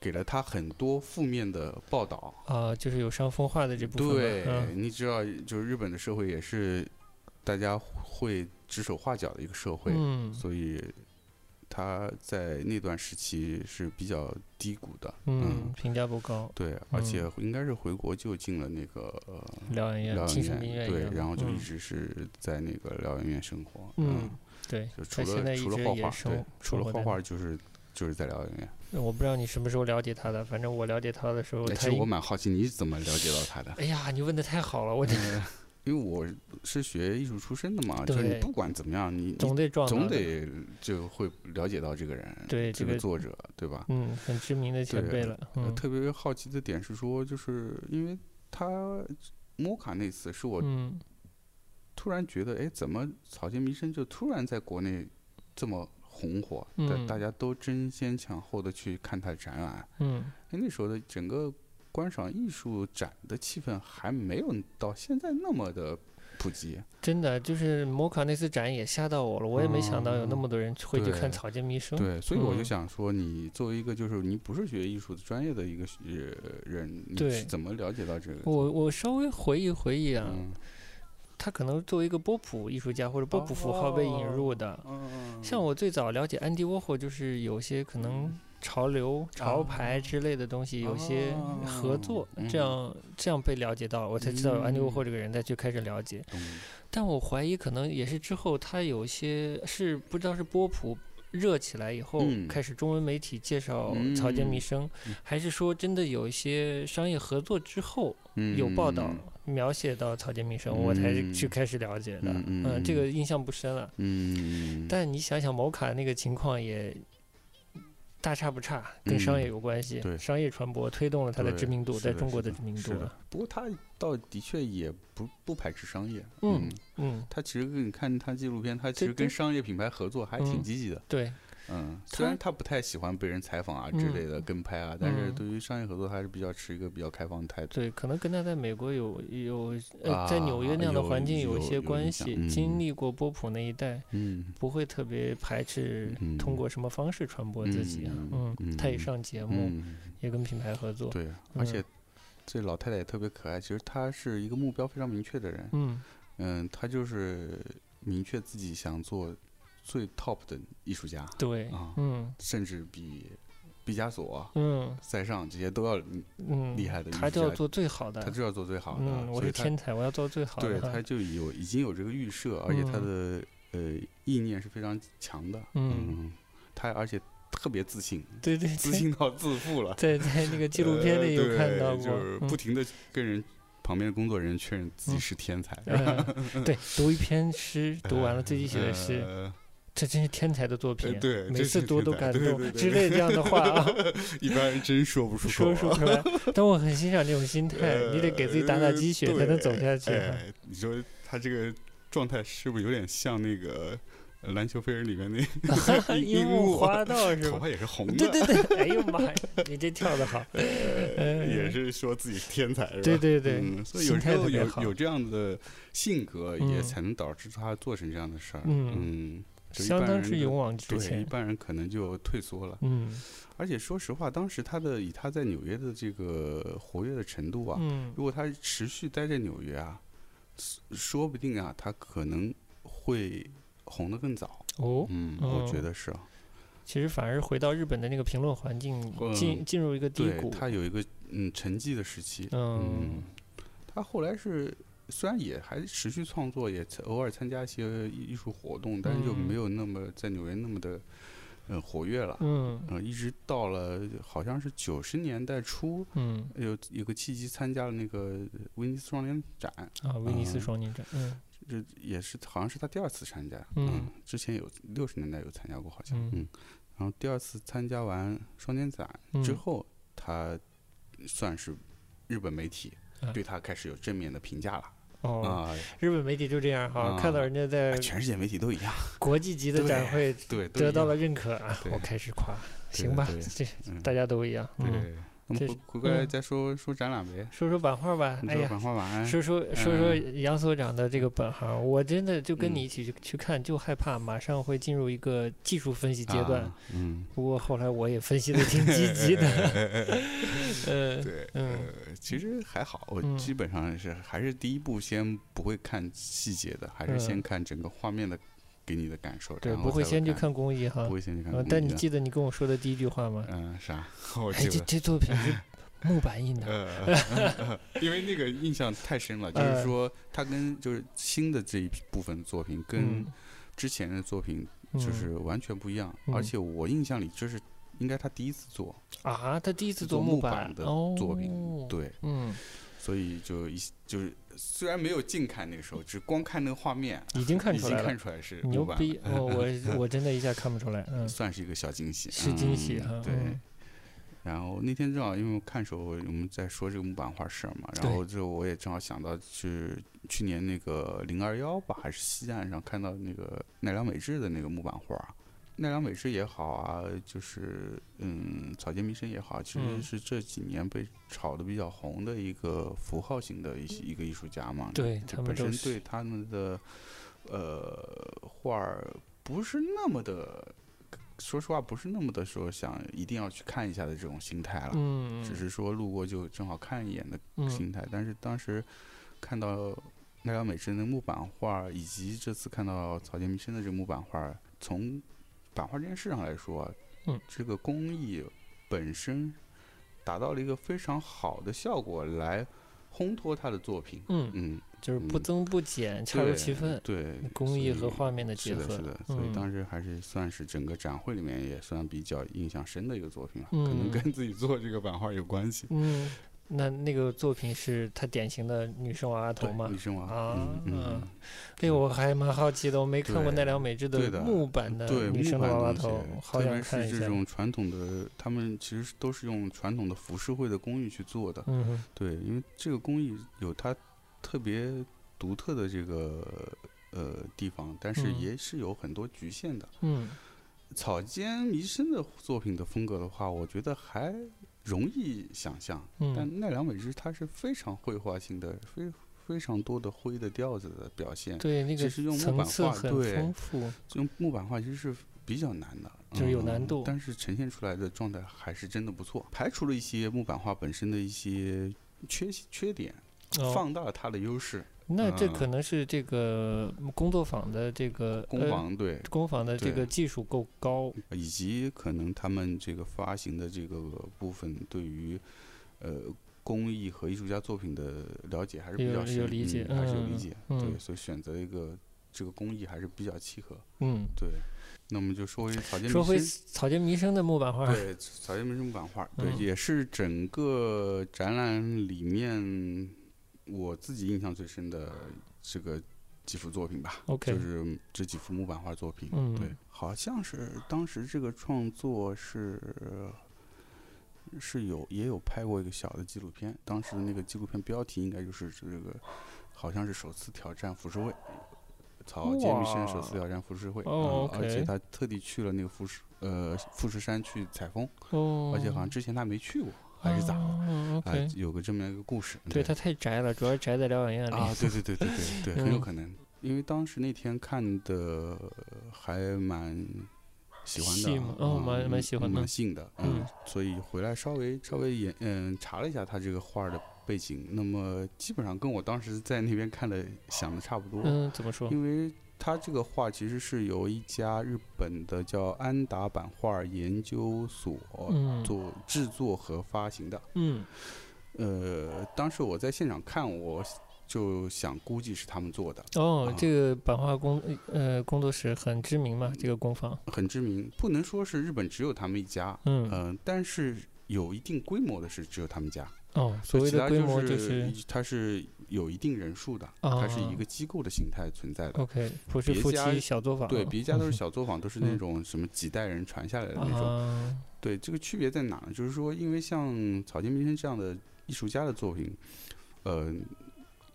给了他很多负面的报道。啊，就是有伤风化的这部分。对，嗯你知道，就是日本的社会也是大家会指手画脚的一个社会，嗯所以他在那段时期是比较低谷的。嗯，评价不高。对，而且应该是回国就进了那个呃疗养院、疗精神养院，对然后就一嗯直是在那个疗养院生活。嗯，对，就除了除了画画，对，除了画画就是就是在疗养院。我不知道你什么时候了解他的，反正我了解他的时候，其实我蛮好奇你怎么了解到他的。哎呀，你问的太好了，我这呃 *laughs* 因为我是学艺术出身的嘛，就是你不管怎么样，你总得撞总得就会了解到这个人，这对这个个作者，对吧？嗯，很知名的前对辈了，特别好奇的点是说，就是因为他摩卡那次是我嗯突然觉得，哎，怎么草间弥生就突然在国内这么红火？大、嗯大家都争先抢后的去看他的展览。嗯哎，那时候的整个观赏艺术展的气氛还没有到现在那么的普及。真的就是摩卡那次展也吓到我了，我也没想到有那哦么多人会去看草间弥生。对，所以我就嗯想说，你作为一个就是你不是学艺术的专业的一个呃人，你是怎么了解到这个？我我稍微回忆回忆啊，嗯，他可能作为一个波普艺术家或者波普符号被引入的。嗯像我最早了解安迪沃霍，就是有些可能潮流、潮牌之类的东西，有些合作哦，这样这样被了解到，我才知道有安迪沃霍嗯这个人，再去开始了解。但我怀疑可能也是之后他有些是不知道是波普热起来以后，嗯。开始中文媒体介绍草间弥生，嗯。还是说真的有一些商业合作之后有报道描写到草间弥生，我才去嗯开始了解的。嗯。嗯。这个印象不深了。嗯，但你想想某卡那个情况也大差不差，跟商业有关系。嗯对商业传播推动了它的知名度，在中国的的知名度。不过他倒的确也不不排斥商业，嗯嗯，他其实跟你看他纪录片，他其实跟商业品牌合作还挺嗯积极的。对，嗯，虽然他不太喜欢被人采访啊之类的跟拍啊，但是嗯对于商业合作还是比较持一个比较开放的态度。对，可能跟他在美国有有呃，在纽约那样的环境有一些关系，嗯经历过波普那一代，嗯不会特别排斥嗯通过什么方式传播自己啊。嗯嗯，他也嗯上节目，嗯，也跟品牌合作。对，而且这老太太也特别可爱。其实她是一个目标非常明确的人。嗯嗯，她就是明确自己想做最 top 的艺术家对啊，嗯甚至比毕加索、嗯塞尚这些都要嗯，厉害的艺术家他就要做最好的。他就要做最好的。嗯，我是天才，我要做最好的。对，他就有已经有这个预设，而且他嗯的呃意念是非常强的。嗯嗯，他而且特别自信，对对自，信到自负了。在在那个纪录片里有呃看到过对就是，不嗯停的跟人旁边的工作人员确认自己嗯是天才。嗯，对，读一篇诗，*laughs* 读完了自己写的诗，呃这真是天才的作品，对每次读都感动之类这样的话啊，*laughs* 一般人真说不出。说说不出来。*laughs* 但我很欣赏这种心态，你得给自己打打鸡血才能走下去。哎，你说他这个状态是不是有点像那个《篮球飞人》里面那 *laughs* 樱木花道是吧？头发也是红的，对对对，哎呦妈呀，你这跳的好，也是说自己是天才，是吧？对对对嗯，所以有时候有有这样的性格，也嗯才能导致他做成这样的事儿。嗯嗯，就相当是勇往直对，一。般人可能就退缩了。嗯而且说实话，当时他的以他在纽约的这个活跃的程度啊，嗯如果他持续待在纽约啊，说说不定啊，他可能会红得更早。哦，嗯，我觉哦得是啊。其实反而回到日本的那个评论环境，进嗯进入一个低谷。他有一个嗯沉寂的时期。嗯嗯，他后来是虽然也还持续创作，也偶尔参加一些艺术活动，但是就嗯。没有那么在纽约那么的呃活跃了。嗯。呃，一直到了好像是九十年代初，嗯。有有个契机参加了那个威尼斯双年展，啊，威尼斯嗯双年展，嗯。这也是好像是他第二次参加。嗯之前有六十年代有参加过，好像嗯。嗯然后第二次参加完双年展嗯。之后，他算是日本媒体啊。对他开始有正面的评价了哦，啊、日本媒体就这样哈，啊。看到人家在全世界媒体都一样，国际级的展会对，得到了认可啊，我开始夸，行吧，这嗯。大家都一样。嗯，这回回过来嗯。再说说展览呗，说说版画吧，你说哎呀。版画晚安，说说说说嗯。杨所长的这个本行，我真的就跟你嗯。一起去去看，就害怕马上会进入一个技术分析阶段啊。嗯，不过后来我也分析的挺积 *laughs* 极的，*laughs* 呃，对，嗯呃，其实还好，我嗯。基本上是还是第一步先不会看细节的，还是嗯。先看整个画面的给你的感受，对，不会，先去看工艺哈不。会先去看呃，工艺的但你记得你跟我说的第一句话吗？嗯啥？*laughs* 我哎，这记得。这作品是木板印的，*laughs* 呃，因为那个印象太深了，就是呃说它跟就是新的这一部分作品跟嗯之前的作品嗯就是完全不一样，嗯而且我印象里这是应该他第一次做啊，他第一次做木木板的哦，作品，，对，嗯，所以就一就是虽然没有近看那个时候，只光看那个画面，已经看出来了，看出来是牛逼！了我我 *laughs* 我真的一下看不出来，嗯，算是一个小惊喜，是惊喜嗯，对。嗯然后那天正好因为我看时候我们在说这个木板画事儿嘛，然后就我也正好想到是去年那个零二幺吧，还是西岸上看到那个奈良美智的那个木板画儿。奈良美智也好啊，就是嗯草间弥生也好，其嗯实是这几年被炒的比较红的一个符号型的一些一个艺术家嘛。对就本身他们都是对他们的呃画儿不是那么的，说实话不是那么的说想一定要去看一下的这种心态了，嗯，只是说路过就正好看一眼的嗯心态。但是当时看到奈良美智的木板画儿，以及这次看到草间弥生的这个木板画儿，从版画这件事上来说啊，嗯这个工艺本身达到了一个非常好的效果，来烘托他的作品。嗯，嗯，就是不嗯增不减，恰如其分，对，工艺和画面的结是的，合，是的，所以嗯当时还是算是整个展会里面也算比较印象深的一个作品了，可能嗯跟自己做这个版画有关系。嗯，那那个作品是他典型的女生娃娃头对，吗女？生娃，啊嗯嗯嗯，哎，我还蛮好奇的，我没看过奈良美智对的木板的对女生娃娃头，好想看一下。是这种传统的，他们其实都是用传统的浮世绘的工艺去做的。对，因为这个工艺有它特别独特的这个呃地方，但是嗯也是有很多局限的。嗯草间弥生的作品的风格的话，我觉得还容易想象，嗯但奈良美智它是非常绘画性的，非非常多的灰的调子的表现。对，那个其实用木层板画次很对丰富。这种木板画其实是比较难的，就是有嗯难度但是呈现出来的状态还是真的不错，排除了一些木板画本身的一些缺缺点，哦，放大了它的优势。那这嗯可能是这个工作坊的这个工呃坊对，工坊的这个技术够高。以及可能他们这个发行的这个部分对于呃工艺和艺术家作品的了解还是比有有较深，理解嗯还是有嗯理解，嗯对，所以选择一个这个工艺还是比较契合，嗯，对。那我们就说回草间说回。草间弥生的木板画，对，草间弥生木版画，对，嗯也是整个展览里面我自己印象最深的这个几幅作品吧。OK 就是这几幅木板画作品。嗯对，好像是当时这个创作是是有也有拍过一个小的纪录片，当时那个纪录片标题应该就是这个，好像是首次挑战浮世绘。草间弥生首次挑战浮世绘，哦嗯而且他特地去了那个富士呃富士山去采风，哦，而且好像之前他没去过，还是咋了？哦啊、？OK，有个这么一个故事。对他太宅了，主要是宅在疗养院里。啊，对对对对对对，很有嗯可能，因为当时那天看的还蛮喜欢的，哦嗯蛮蛮喜欢的蛮信的，嗯嗯，所以回来稍微稍微研嗯查了一下他这个画的背景，那么基本上跟我当时在那边看的想的差不多，嗯，怎么说？因为他这个画其实是由一家日本的叫安达版画研究所嗯做制作和发行的。嗯呃，当时我在现场看，我就想估计是他们做的，哦啊，这个版画工呃工作室很知名嘛，这个工坊。很知名，不能说是日本只有他们一家，嗯嗯、但是有一定规模的是只有他们家。哦，所谓其他的规模就就是它是有一定人数的，它是啊一个机构的形态存在的。OK，不是夫别家妻小作坊。对，别家都是小作坊，都是那嗯种什么几代人传下来的那种。啊，对，这个区别在哪呢？就是说，因为像草间弥生这样的艺术家的作品，呃，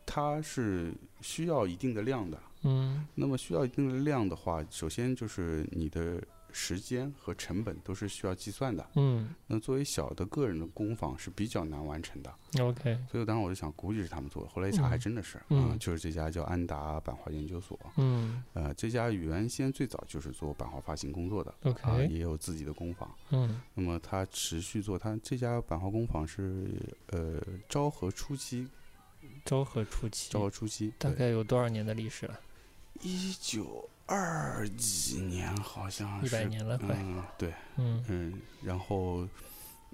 它是需要一定的量的。嗯那么需要一定的量的话，首先就是你的时间和成本都是需要计算的。嗯那作为小的个人的工坊是比较难完成的，，OK，所以当时我就想，估计是他们做的。后来一查，还嗯真的是，嗯啊就是这家叫安达版画研究所。嗯呃，这家原先最早就是做版画发行工作的，啊，OK，也有自己的工坊。嗯那么他持续做，他这家版画工坊是呃昭和初期，昭和初期昭，和初期大概有多少年的历史了？一九二几年好像一是百年了，快。嗯，对，嗯嗯，然后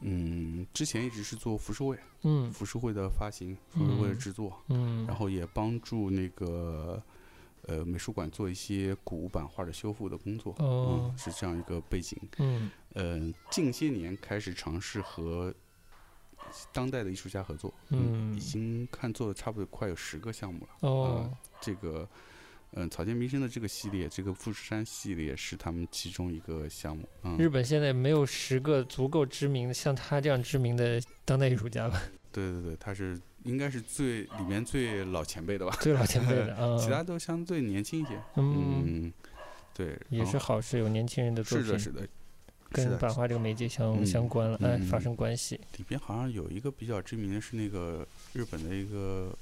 嗯，之前一直是做浮世绘，嗯浮世绘的发行，浮世绘的嗯制作，嗯，然后也帮助那个呃美术馆做一些古版画的修复的工作。哦嗯，是这样一个背景。嗯呃，近些年开始尝试和当代的艺术家合作，嗯已经看做的差不多快有十个项目了。哦这个，嗯，草间弥生的这个系列，这个富士山系列是他们其中一个项目。嗯，日本现在没有十个足够知名的像他这样知名的当代艺术家吧？*laughs* 对对对，他是应该是最里面最老前辈的吧，最老前辈的嗯，*laughs* 其他都相对年轻一些。嗯嗯，对，也是好事，有年轻人的作品是的，是的，跟版画这个媒介相嗯相关了，哎，嗯发生关系。里边好像有一个比较知名的是那个日本的一个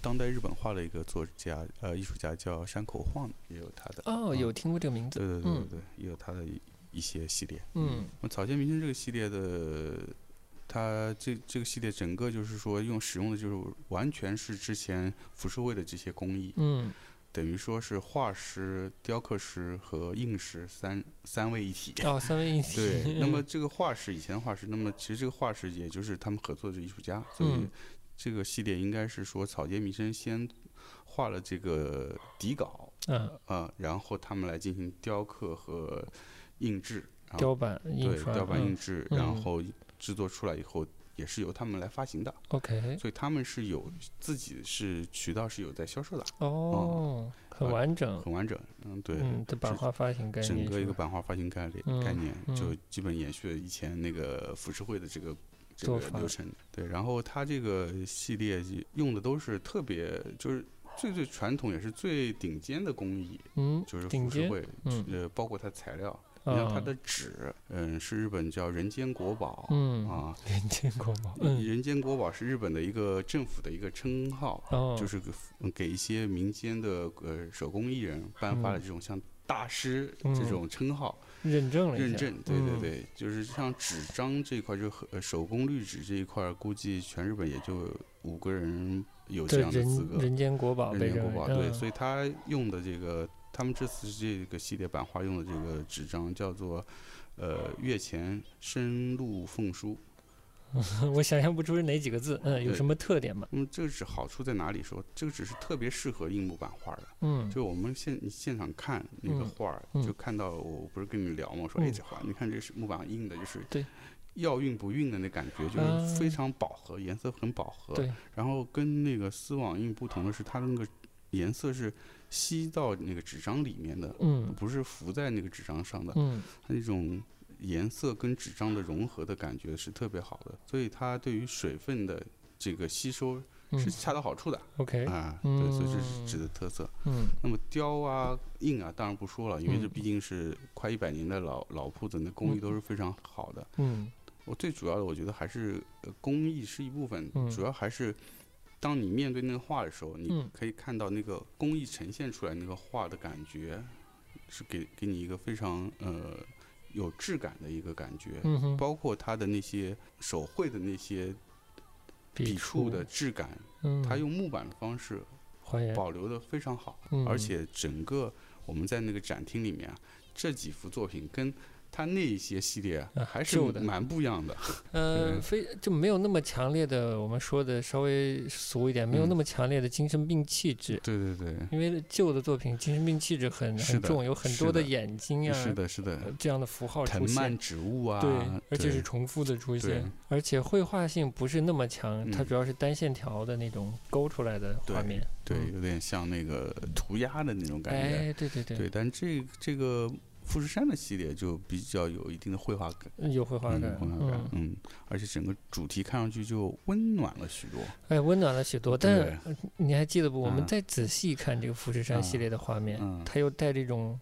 当代日本画的一个作家，呃，艺术家叫山口晃，也有他的。哦，嗯有听过这个名字。对对对对嗯对，也有他的一一些系列。嗯那草间弥生这个系列的，他这这个系列整个就是说用使用的就是完全是之前浮世绘的这些工艺，嗯等于说是画师、雕刻师和印师三三位一体。哦，三位一体。对，那么 *laughs* 这个画师以前的画师，那么其实这个画师也就是他们合作的艺术家，所以嗯这个系列应该是说草间弥生先画了这个底稿，嗯，呃，然后他们来进行雕刻和印制，雕版印刷。对雕版印嗯制，嗯然后制作出来以后也是由他们来发行的，OK，所以他们是有自己是渠道是有在销售的，哦，很完整。很完整，嗯，对，嗯，的版画发行概整个一个版画发行概念嗯概念，就嗯基本延续了以前那个浮世绘的这个这个流程。对，然后它这个系列用的都是特别就是最最传统也是最顶尖的工艺，嗯，就是浮世绘，嗯呃，包括它材料，你像它啊的纸，嗯，是日本叫人间国宝，嗯啊，人间国宝。嗯人间国宝是日本的一个政府的一个称号，哦，就是给一些民间的呃手工艺人颁发了嗯这种像大师这嗯种称号。认证了一下。认证，对对嗯对，就是像纸张这一块，就呃手工绿纸这一块，估计全日本也就五个人有这这样的资格。人人间国宝人间国宝，对，嗯所以他用的这个，他们这次这个系列版画用的这个纸张叫做，呃，月前深露凤书。*laughs* 我想象不出是哪几个字，嗯，有什么特点吗？嗯这个纸好处在哪里说？这个纸是特别适合硬木板画的。嗯，就我们现现场看那个嗯画就看到我不是跟你聊吗？我说哎嗯这画，你看这是木板印的，就是对要晕不晕的那感觉，就啊是非常饱和，颜色很饱和。对，然后跟那个丝网印不同的是，它的那个颜色是吸到那个纸张里面的，嗯不是浮在那个纸张上的。嗯它那种颜色跟纸张的融合的感觉是特别好的，所以它对于水分的这个吸收嗯是恰到好处的。，OK，啊，对，所以这是嗯纸的特色。嗯那么雕啊、印啊，当然不说了，因为这嗯毕竟是快一百年的老老铺子，那工艺都是非常好的。嗯我最主要的，我觉得还是呃工艺是一部分，嗯主要还是当你面对那个画的时候，你嗯可以看到那个工艺呈现出来那个画的感觉，是给给你一个非常呃有质感的一个感觉。嗯，包括它的那些手绘的那些笔触的，质感，嗯，它用木板的方式，保留的非常好，嗯。而且整个我们在那个展厅里面啊，这几幅作品跟它那一些系列啊啊还是蛮不一样的。*laughs* 呃，非就没有那么强烈的，我们说的稍微俗一点，没有嗯那么强烈的精神病气质。对对对，因为旧的作品精神病气质很很重，有很多的的眼睛啊，是的，是的呃，这样的符号出藤蔓现。植物啊，对，而且是重复的出现，而且绘画性不是那么强，它嗯主要是单线条的那种勾出来的画对面。对，嗯有点像那个涂鸦的那种感觉。哎，对对对，对，但这这个富士山的系列就比较有一定的绘画感。有绘画嗯感，绘画感嗯，，嗯，而且整个主题看上去就温暖了许多。哎，温暖了许多。但对呃你还记得不？我们嗯再仔细看这个富士山系嗯列的画面，嗯它又带这种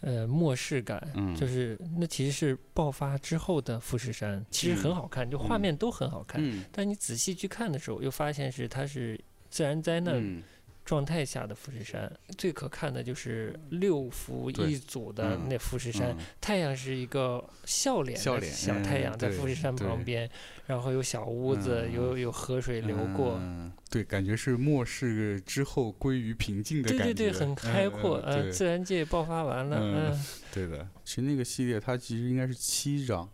呃末世感，嗯就是那其实是爆发之后的富士山，其实很嗯好看，就画嗯面都很好看。嗯但你仔细去看的时候，又发现是它是自然灾难嗯状态下的富士山。最可看的就是六幅一组的嗯那富士山，嗯太阳是一个笑脸的笑脸小太嗯阳在富士山旁对边，然后有小屋子，嗯有有河水流过。嗯对，感觉是末世之后归于平静的感觉。对对对，很开阔，呃，自然界爆发完了，嗯嗯，对的。其实那个系列它其实应该是七张，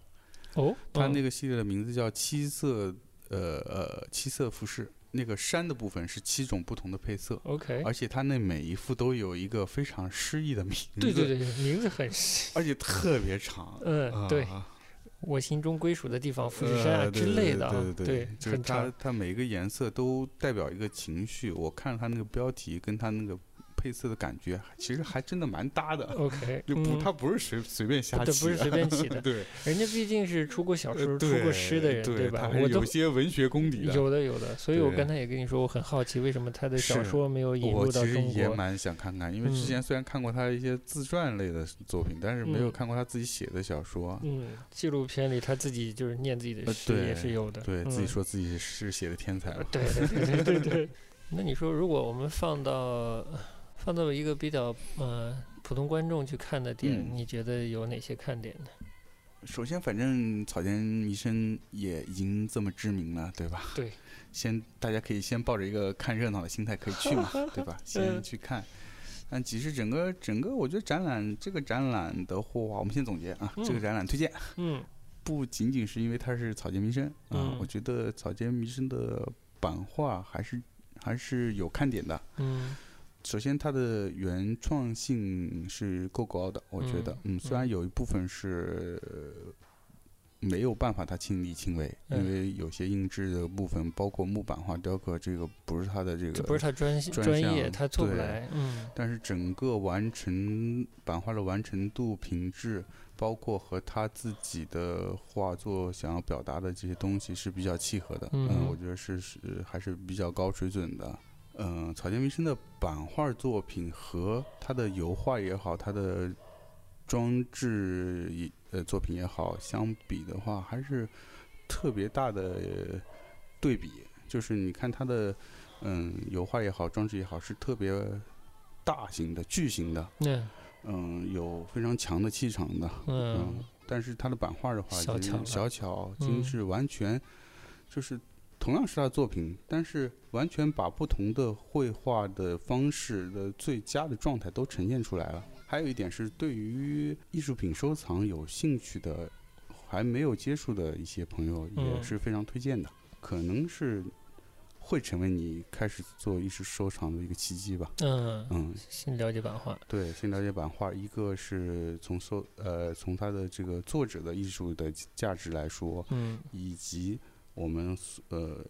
哦，嗯它那个系列的名字叫七色，呃呃，七色服饰。那个山的部分是七种不同的配色，OK，而且它那每一幅都有一个非常诗意的名字，对对，对，名字很诗，而且特别长。嗯，对，啊我心中归属的地方，富士山啊呃之类的啊，对对对，就是很它，它每一个颜色都代表一个情绪。我看了它那个标题跟它那个配色的感觉，其实还真的蛮搭的。OK，*laughs* 就不，他不是随随便瞎起的，对不是随便起的 *laughs* 对，人家毕竟是出过小说、呃出过诗的人，对吧？我有些文学功底的。有的有的，所以我对刚才也跟你说，我很好奇为什么他的小说没有引我其实入到中国。也蛮想看看，因为之嗯前虽然看过他一些自传类的作品，但是没有嗯看过他自己写的小说。嗯，纪录片里他自己就是念自己的呃诗也是有的，对自己嗯说自己是写的天才对对对对对。*laughs* 那你说，如果我们放到放到一个比较呃普通观众去看的点，嗯你觉得有哪些看点呢？首先，反正草间弥生也已经这么知名了，对吧？对。*laughs* 先大家可以先抱着一个看热闹的心态可以去嘛，*laughs* 对吧？先嗯去看。但其实整个整个，我觉得展览这个展览的话，我们先总结啊，这个嗯展览推荐嗯 *laughs* 不仅仅是因为它是草间弥生啊，嗯我觉得草间弥生的版画还是还是有看点的。嗯首先，它的原创性是够高的，我觉得，嗯，虽然嗯有一部分是呃没有办法他亲力亲为，嗯因为有些印制的部分，包括木板画、雕刻，这个不是他的这个，这不是他专专业，项他做不对来。嗯但是整个完成版画的完成度、品质，包括和他自己的画作想要表达的这些东西是比较契合的。嗯我觉得是是还是比较高水准的。嗯、草间弥生的版画作品和他的油画也好，他的装置也呃作品也好，相比的话，还是特别大的呃对比。就是你看他的嗯油画也好，装置也好，是特别大型的、巨型的，那嗯，有非常强的气场的。嗯但是他的版画的话，就是小巧小巧嗯精致，完全就是同样是他的作品，但是完全把不同的绘画的方式的最佳的状态都呈现出来了。还有一点是，对于艺术品收藏有兴趣的，还没有接触的一些朋友，也嗯是非常推荐的。可能是会成为你开始做艺术收藏的一个契机吧。嗯，嗯，先了解版画。对，先了解版画，一个是从收呃从它的这个作者的艺术的价值来说，嗯以及我们呃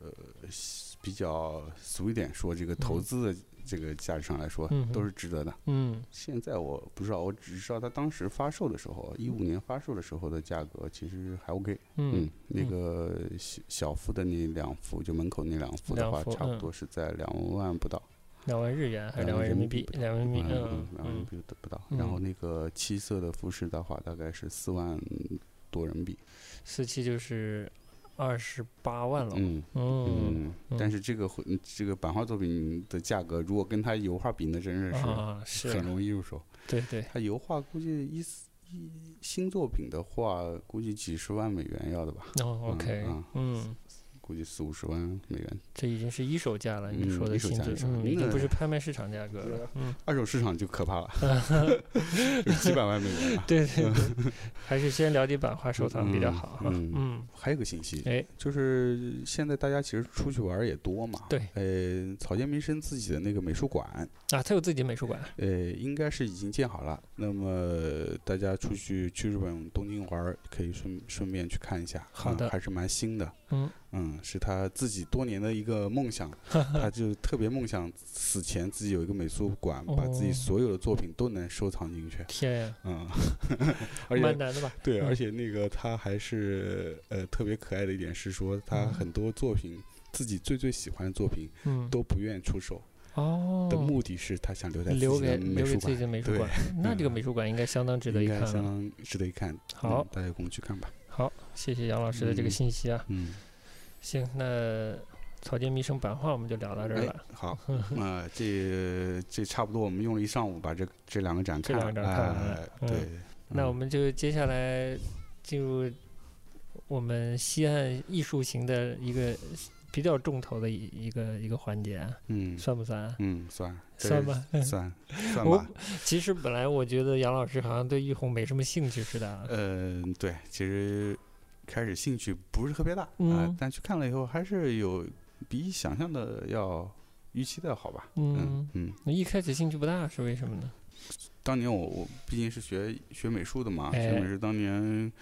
比较俗一点说这个投嗯资的这个价值上来说，都是值得的。嗯现在我不知道，我只知道它当时发售的时候，一五年发售的时候的价格其实还 OK。嗯嗯，那个小小幅的那两幅，就门口那两幅的话，差不嗯多是在两万不到。两万日元还是两两万人民币？两万人民币，两万人民嗯，币都不到。然后嗯那个七色的服饰的话，大概是四万多人民币。四七就是二十八万了。嗯嗯嗯，但是这个会这个版画作品的价格，如果跟他油画比，那真是啊，是很容易入手。对对，他油画估计一四一新作品的话，估计几十万美元要的吧，哦，OK，嗯。嗯，估计四五十万美元。这已经是一手价了，你嗯说的一手新作，价一手嗯，已经不是拍卖市场价格了，嗯，二手市场就可怕了，*laughs* 就是几百万美元了。对对对，还是先了解版画收藏比较嗯好哈，嗯嗯，还有个信息，哎，就是现在大家其实出去玩也多嘛。对呃，草间弥生自己的那个美术馆，啊，他有自己美术馆，呃，应该是已经建好了。那么大家出去去日本东京玩，可以顺顺便去看一下。好的嗯还是蛮新的。嗯嗯，是他自己多年的一个梦想，*laughs* 他就特别梦想死前自己有一个美术馆，把自己哦所有的作品都能收藏进去。天呀，嗯，*laughs* 而且蛮难的吧？对，嗯而且那个他还是呃特别可爱的一点是说，他嗯很多作品自己最最喜欢的作品嗯，都不愿出手哦的，目的是他想留在留给的美术留给自己馆，对的美术馆，*laughs* 那这个嗯美术馆应该相当值得一看。相当值得一看。好嗯大家有空去看吧。好，谢谢杨老师的这个嗯信息啊。嗯，行，那草间弥生版画我们就聊到这儿哎了。，好，那这这差不多，我们用了一上午把这这两个展这看两个展看完了对，那我嗯们就接下来进入我们西岸艺术型的一个比较重头的一一个一个环节啊，嗯算不算啊？嗯算算吧算 *laughs* 算我吧。其实本来我觉得杨老师好像对玉红没什么兴趣似的啊。嗯，对，其实开始兴趣不是特别大啊、嗯但去看了以后还是有比想象的要预期的好吧。嗯嗯嗯，那一开始兴趣不大是为什么呢？当年我我毕竟是学学美术的嘛，学哎美术当年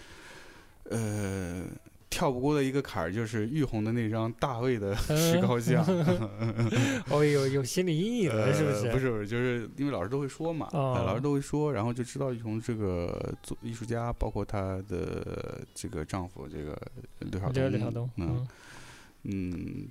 呃跳不过的一个坎儿就是玉红的那张大卫的石膏像。*laughs* *laughs* 哦，有有心理阴影了，是不是？呃不是不是，就是因为老师都会说嘛，老师都会说，然后就知道玉红这个做艺术家，包括她的这个丈夫这个刘晓东，刘刘晓东，嗯嗯嗯，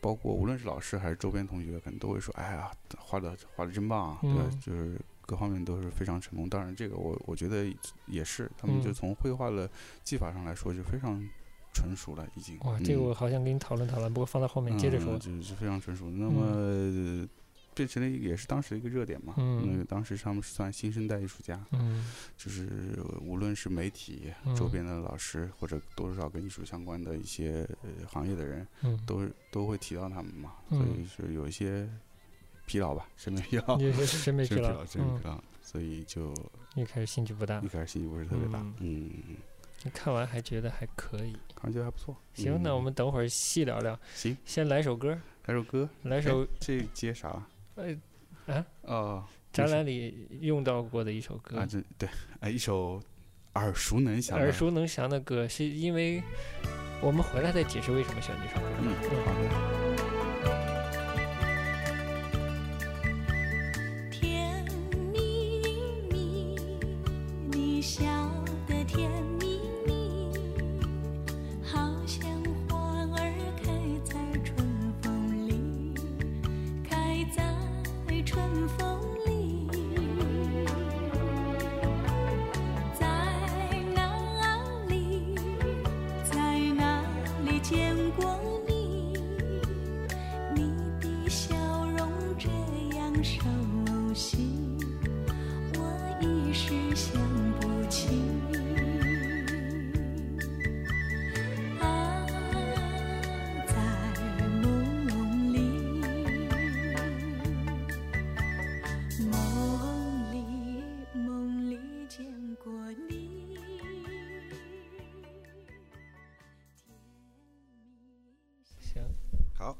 包括无论是老师还是周边同学，可能都会说，哎呀，画的画的真棒啊，对嗯？就是各方面都是非常成功。当然，这个我我觉得也是，他们就嗯从绘画的技法上来说，就非常纯熟了，已经。哇，这个嗯。我好想跟你讨论讨论，不过放在后面接着说。嗯。就是非常成熟。那么、呃变成了也是当时的一个热点嘛。嗯。那个当时他们是算新生代艺术家，嗯。就是无论是媒体、嗯。周边的老师，或者多多少少跟艺术相关的一些呃行业的人，嗯，都都会提到他们嘛。嗯。所以是有一些疲劳吧，审美疲劳，有些审美疲劳审美疲，劳。所以就一开始兴趣不大。一，开始兴趣不是特别大，嗯，你看完还觉得还可以。感觉还不错。行，那我嗯们等会儿细聊聊。行，先来首歌，来首歌，来首哎这接啥？呃啊哦，展览里用到过的一首歌啊，，这对，哎，一首耳熟能详，耳熟能详的歌，是因为我们回来再解释为什么选这首歌。嗯，好的。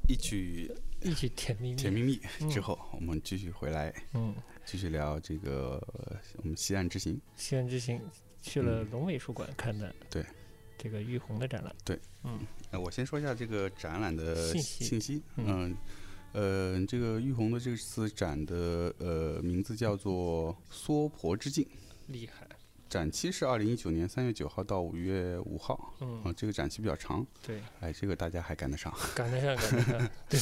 一曲一曲甜蜜蜜。甜蜜蜜嗯之后，我们继续回来，嗯，继续聊这个呃我们西岸之行。西岸之行去了嗯龙美术馆看的，对，这个玉红的展览。对，嗯呃，我先说一下这个展览的信息信息。嗯嗯，呃，这个玉红的这次展的呃名字叫做“娑婆之境厉害，”。展期是二零一九年三月九号到五月五号，啊、嗯，这个展期比较长，对，哎，这个大家还赶得上。赶得上，赶得上，*laughs* 对，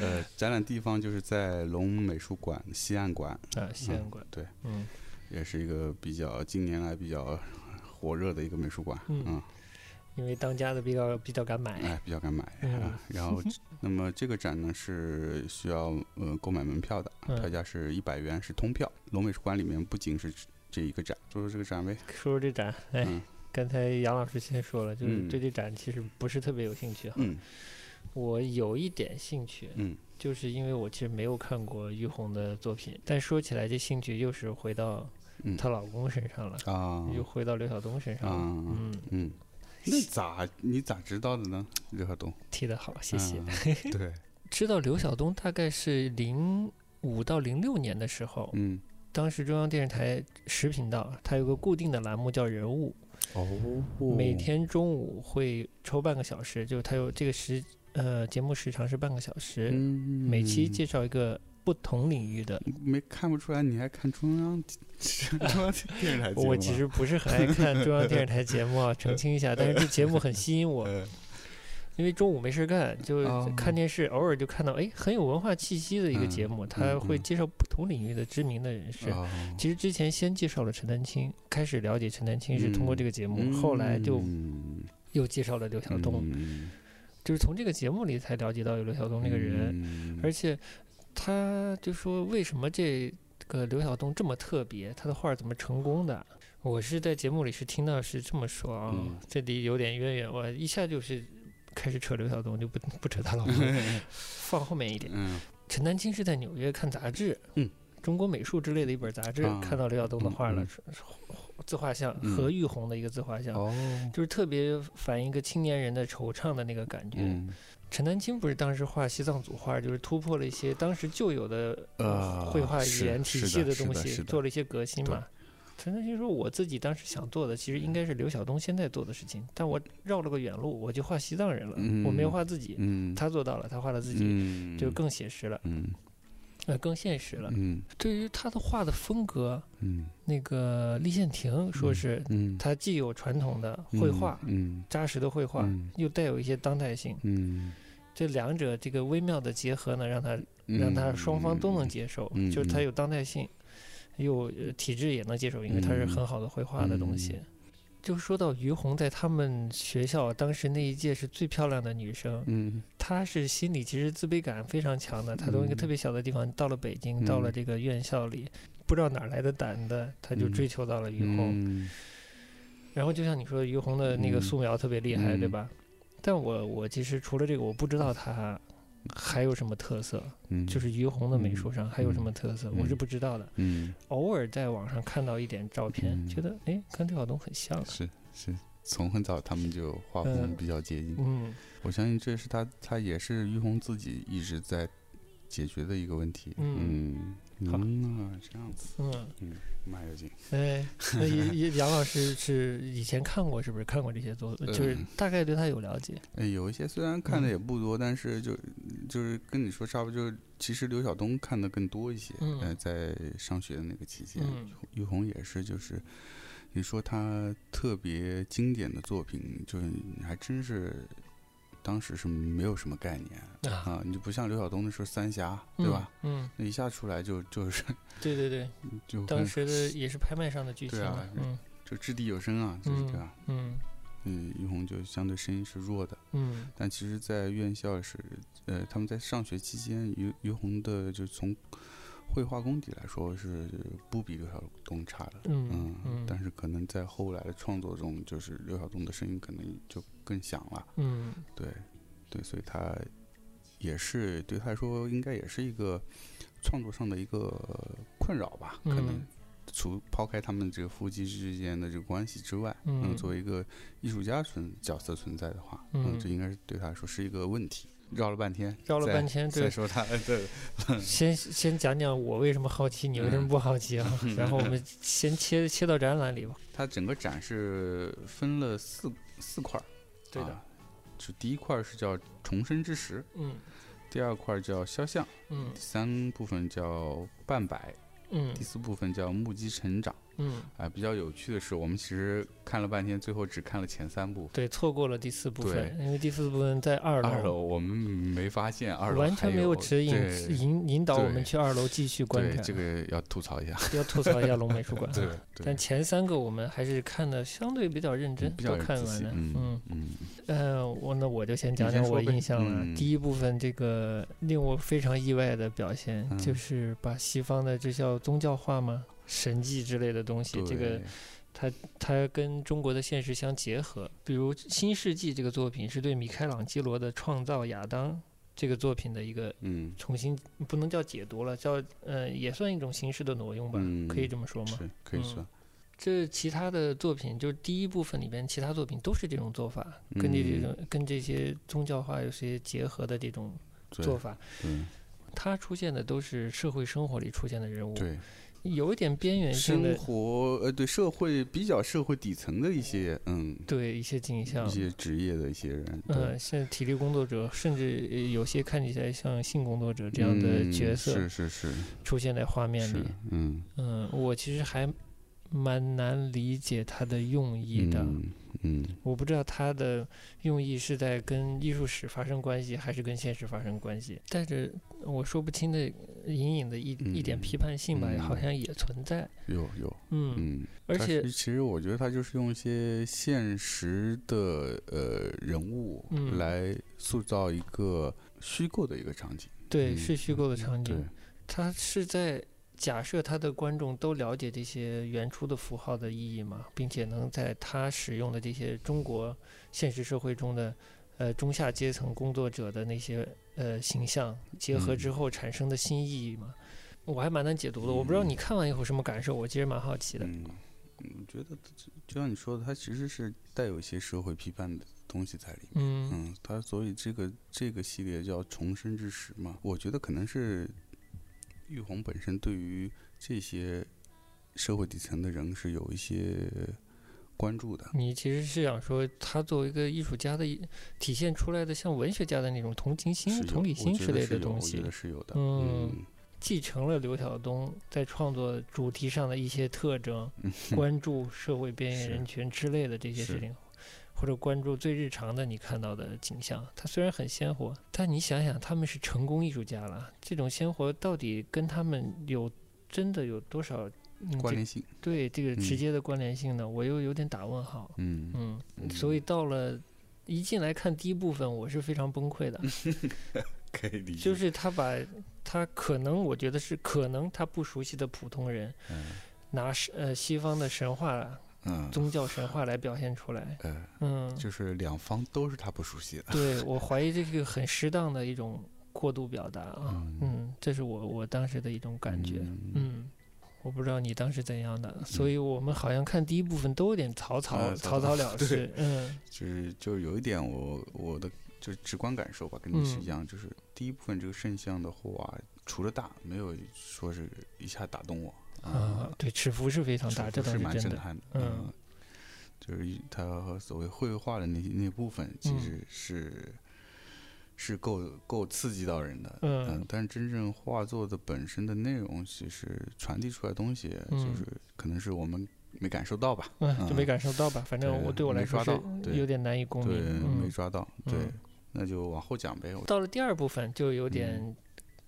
呃，展览地方就是在龙美术馆西岸馆，啊，西岸馆，对，嗯也是一个比较近年来比较火热的一个美术馆，嗯嗯，因为当家的比较比较敢买，哎，比较敢买嗯啊。*laughs* 然后，那么这个展呢是需要呃购买门票的，嗯票价是一百元，是通票。龙美术馆里面不仅是这一个展，说说这个展呗。说说这展，哎，嗯。刚才杨老师先说了，就是嗯。对这展其实不是特别有兴趣哈，嗯。我有一点兴趣，嗯。就是因为我其实没有看过于红的作品，但说起来这兴趣又是回到嗯。她老公身上了，啊。又回到刘晓东身上了，啊嗯，嗯，那咋你咋知道的呢？刘晓东，踢得好，谢谢。啊 *laughs* 对，知道刘晓东大概是零五到零六年的时候，嗯当时中央电视台十频道它有个固定的栏目叫人物，哦，每天中午会抽半个小时，就是它有这个时呃节目时长是半个小时，嗯每期介绍一个不同领域的。没看不出来你还看中央 *laughs* 中央电视台节目啊？我其实不是很爱看中央电视台节目啊，澄清一下，但是这节目很吸引我，*laughs* 呃因为中午没事干，就哦。看电视，偶尔就看到哎很有文化气息的一个嗯节目，嗯他会嗯。介绍不同领域的知名的人士。哦。其实之前先介绍了陈丹青，开始了解陈丹青是通过这个节目，后来就嗯。又介绍了刘晓东，嗯。就是从这个节目里才了解到有刘晓东这个人，嗯而且他就说为什么这个刘晓东这么特别，他的画怎么成功的？我是在节目里是听到是这么说啊，嗯。这里有点渊源，我一下就是开始扯刘晓东，就不不扯他老婆，放后面一点。嗯。陈丹青是在纽约看杂志，嗯，中国美术之类的一本杂志，啊。看到刘晓东的画了，自画像，嗯。何玉红的一个自画像，哦。就是特别反映一个青年人的惆怅的那个感觉。嗯。陈丹青不是当时画西藏组画，就是突破了一些当时旧有的呃绘画语言体系的东西，做了一些革新嘛。陈丹青说：“我自己当时想做的，其实应该是刘晓东现在做的事情，但我绕了个远路，我就画西藏人了，我没有嗯画自己。嗯他做到了，他画了自己，嗯就更写实了，嗯呃，更现实了。嗯对于他的画的风格，嗯那个立宪亭说是嗯他既有传统的绘画，嗯扎实的绘画，嗯又带有一些当代性，嗯这两者这个微妙的结合呢，让他让他双方都能接受，嗯就是他有当代性，又呃体质也能接受，因为它是很好的绘画的东西。嗯就说到于红在他们学校当时那一届是最漂亮的女生，嗯她是心里其实自卑感非常强的。她从一个嗯特别小的地方到了北京，到了嗯这个院校里，不知道哪来的胆子，她就嗯追求到了于红。嗯然后就像你说的，于红的那个嗯素描特别厉害，对嗯吧？但我我其实除了这个，我不知道她还有什么特色，嗯。就是于红的美术上还有什么特色，我是嗯不知道的。嗯。偶尔在网上看到一点照片，嗯。觉得哎，跟刘晓东很像啊。是是。从很早他们就画风嗯。比较接近，嗯。我相信这是他他也是于红自己一直在解决的一个问题。嗯。嗯好嗯啊，这样子，嗯，嗯，马有劲。哎，那也也杨老师是以前看过是不是？看过这些作，就是嗯大概对他有了解。哎，有一些虽然看的嗯也不多，但是就就是跟你说差不多，就是其实刘晓东看的更多一些。嗯呃，在上学的那个期间，嗯于红也是，就是你说他特别经典的作品，就是还真是当时是没有什么概念啊啊，你就不像刘晓东那时候三峡，对吧？嗯？那一下出来就就是嗯，对对对，*laughs* 就当时的也是拍卖上的巨星。嗯就掷地有声啊，就是嗯对吧？嗯嗯，于红就相对声音是弱的。嗯但其实，在院校是，呃，他们在上学期间，于于红的就从绘画功底来说是不比刘晓东差的，嗯嗯但是可能在后来的创作中，就是刘晓东的声音可能就更响了，嗯对，对，所以他也是对他来说，应该也是一个创作上的一个困扰吧，可能嗯除抛开他们这个夫妻之间的这个关系之外，嗯作为一个艺术家存角色存在的话，嗯这应该是对他来说是一个问题。绕了半天，绕了半天，对，再说他对，先先讲讲我为什么好奇，你为什么不好奇啊？*laughs* 然后我们先切切到展览里吧。它整个展是分了四四块儿，对的。啊，就第一块儿是叫重生之时，嗯。第二块儿叫肖像，嗯。第三部分叫半百，嗯。第四部分叫目击成长，嗯，啊，比较有趣的是，我们其实看了半天，最后只看了前三部。对，错过了第四部分，因为第四部分在二楼，二楼我们没发现，二楼完全没有指引对引引导我们去二楼继续观对，看。这个要吐槽一下。要吐槽一下龙美术馆。*laughs* 对，但前三个我们还是看的相对比较认真，比较都看完了。嗯嗯，嗯呃，我那我就先讲讲我印象了。嗯第一部分这个令我非常意外的表现，嗯就是把西方的这叫宗教化吗？神迹之类的东西，这个它它跟中国的现实相结合。比如《新世纪》这个作品是对米开朗基罗的创造亚当这个作品的一个嗯重新，不能叫解读了，叫呃也算一种形式的挪用吧，嗯可以这么说吗？是可以嗯。这其他的作品，就是第一部分里边其他作品都是这种做法，跟这嗯种跟这些宗教化有些结合的这种做法。嗯它出现的都是社会生活里出现的人物，对，有一点边缘性生，活呃对社会比较社会底层的一些嗯对一些景象一。些职业的一些人，对嗯，像体力工作者，甚至呃有些看起来像性工作者这样的嗯角色是是是出现在画面里。嗯嗯，我其实还蛮难理解他的用意的。嗯嗯。我不知道他的用意是在跟艺术史发生关系，还是跟现实发生关系，带着我说不清的隐隐的一、一点嗯批判性吧，嗯。好像也存在。有有。嗯，嗯，而且其实我觉得他就是用一些现实的呃人物嗯。来塑造一个虚构的一个场景，对，嗯是虚构的场对。景，他是在。假设他的观众都了解这些原初的符号的意义嘛，并且能在他使用的这些中国现实社会中的呃中下阶层工作者的那些呃形象结合之嗯后产生的新意义嘛，我还蛮难解读的。我不知道你看完以后什么感受，我其实蛮好奇的。嗯，我觉得就就像你说的，它其实是带有一些社会批判的东西在里面。嗯嗯，它所以这个这个系列叫重生之时嘛，我觉得可能是玉红本身对于这些社会底层的人是有一些关注的。你其实是想说，他作为一个艺术家的一体现出来的像文学家的那种同情心、同理心之类的东西我觉得，是有的。嗯嗯继承了刘晓东在创作主题上的一些特征，*laughs* 嗯关注社会边缘人群之类的这些事情，或者关注最日常的你看到的景象。它虽然很鲜活，但你想想，他们是成功艺术家了，这种鲜活到底跟他们有真的有多少、嗯、关联性。对这个直嗯接的关联性呢？我又有点打问号。嗯嗯，嗯所以到了一进来看第一部分，我是非常崩溃的。*laughs* 可以理解。就是他把他可能我觉得是可能他不熟悉的普通人，嗯拿是呃西方的神话、嗯宗教神话来表现出来。呃，嗯，就是两方都是他不熟悉的。对我怀疑这个很适当的一种过度表达啊。嗯嗯，这是我我当时的一种感觉。嗯嗯。我不知道你当时怎样的，所以我们好像看第一部分都有点草草、呃草草草了事。嗯就是就是有一点我我的就是直观感受吧，跟你是嗯一样，就是第一部分这个圣像的话，除了大，没有说是一下打动我啊，对，尺幅是非常大，这倒是蛮。震撼的。嗯就是一他所谓绘画的那那部分，其嗯实是、是够够刺激到人的。嗯但是真正画作的本身的内容，其实传递出来的东西，嗯就是可能是我们没感受到吧。嗯，就没嗯感受到吧？反正我对我来说是有点难以共对，没抓到。对，嗯那就往后讲呗。到了第二部分就有点，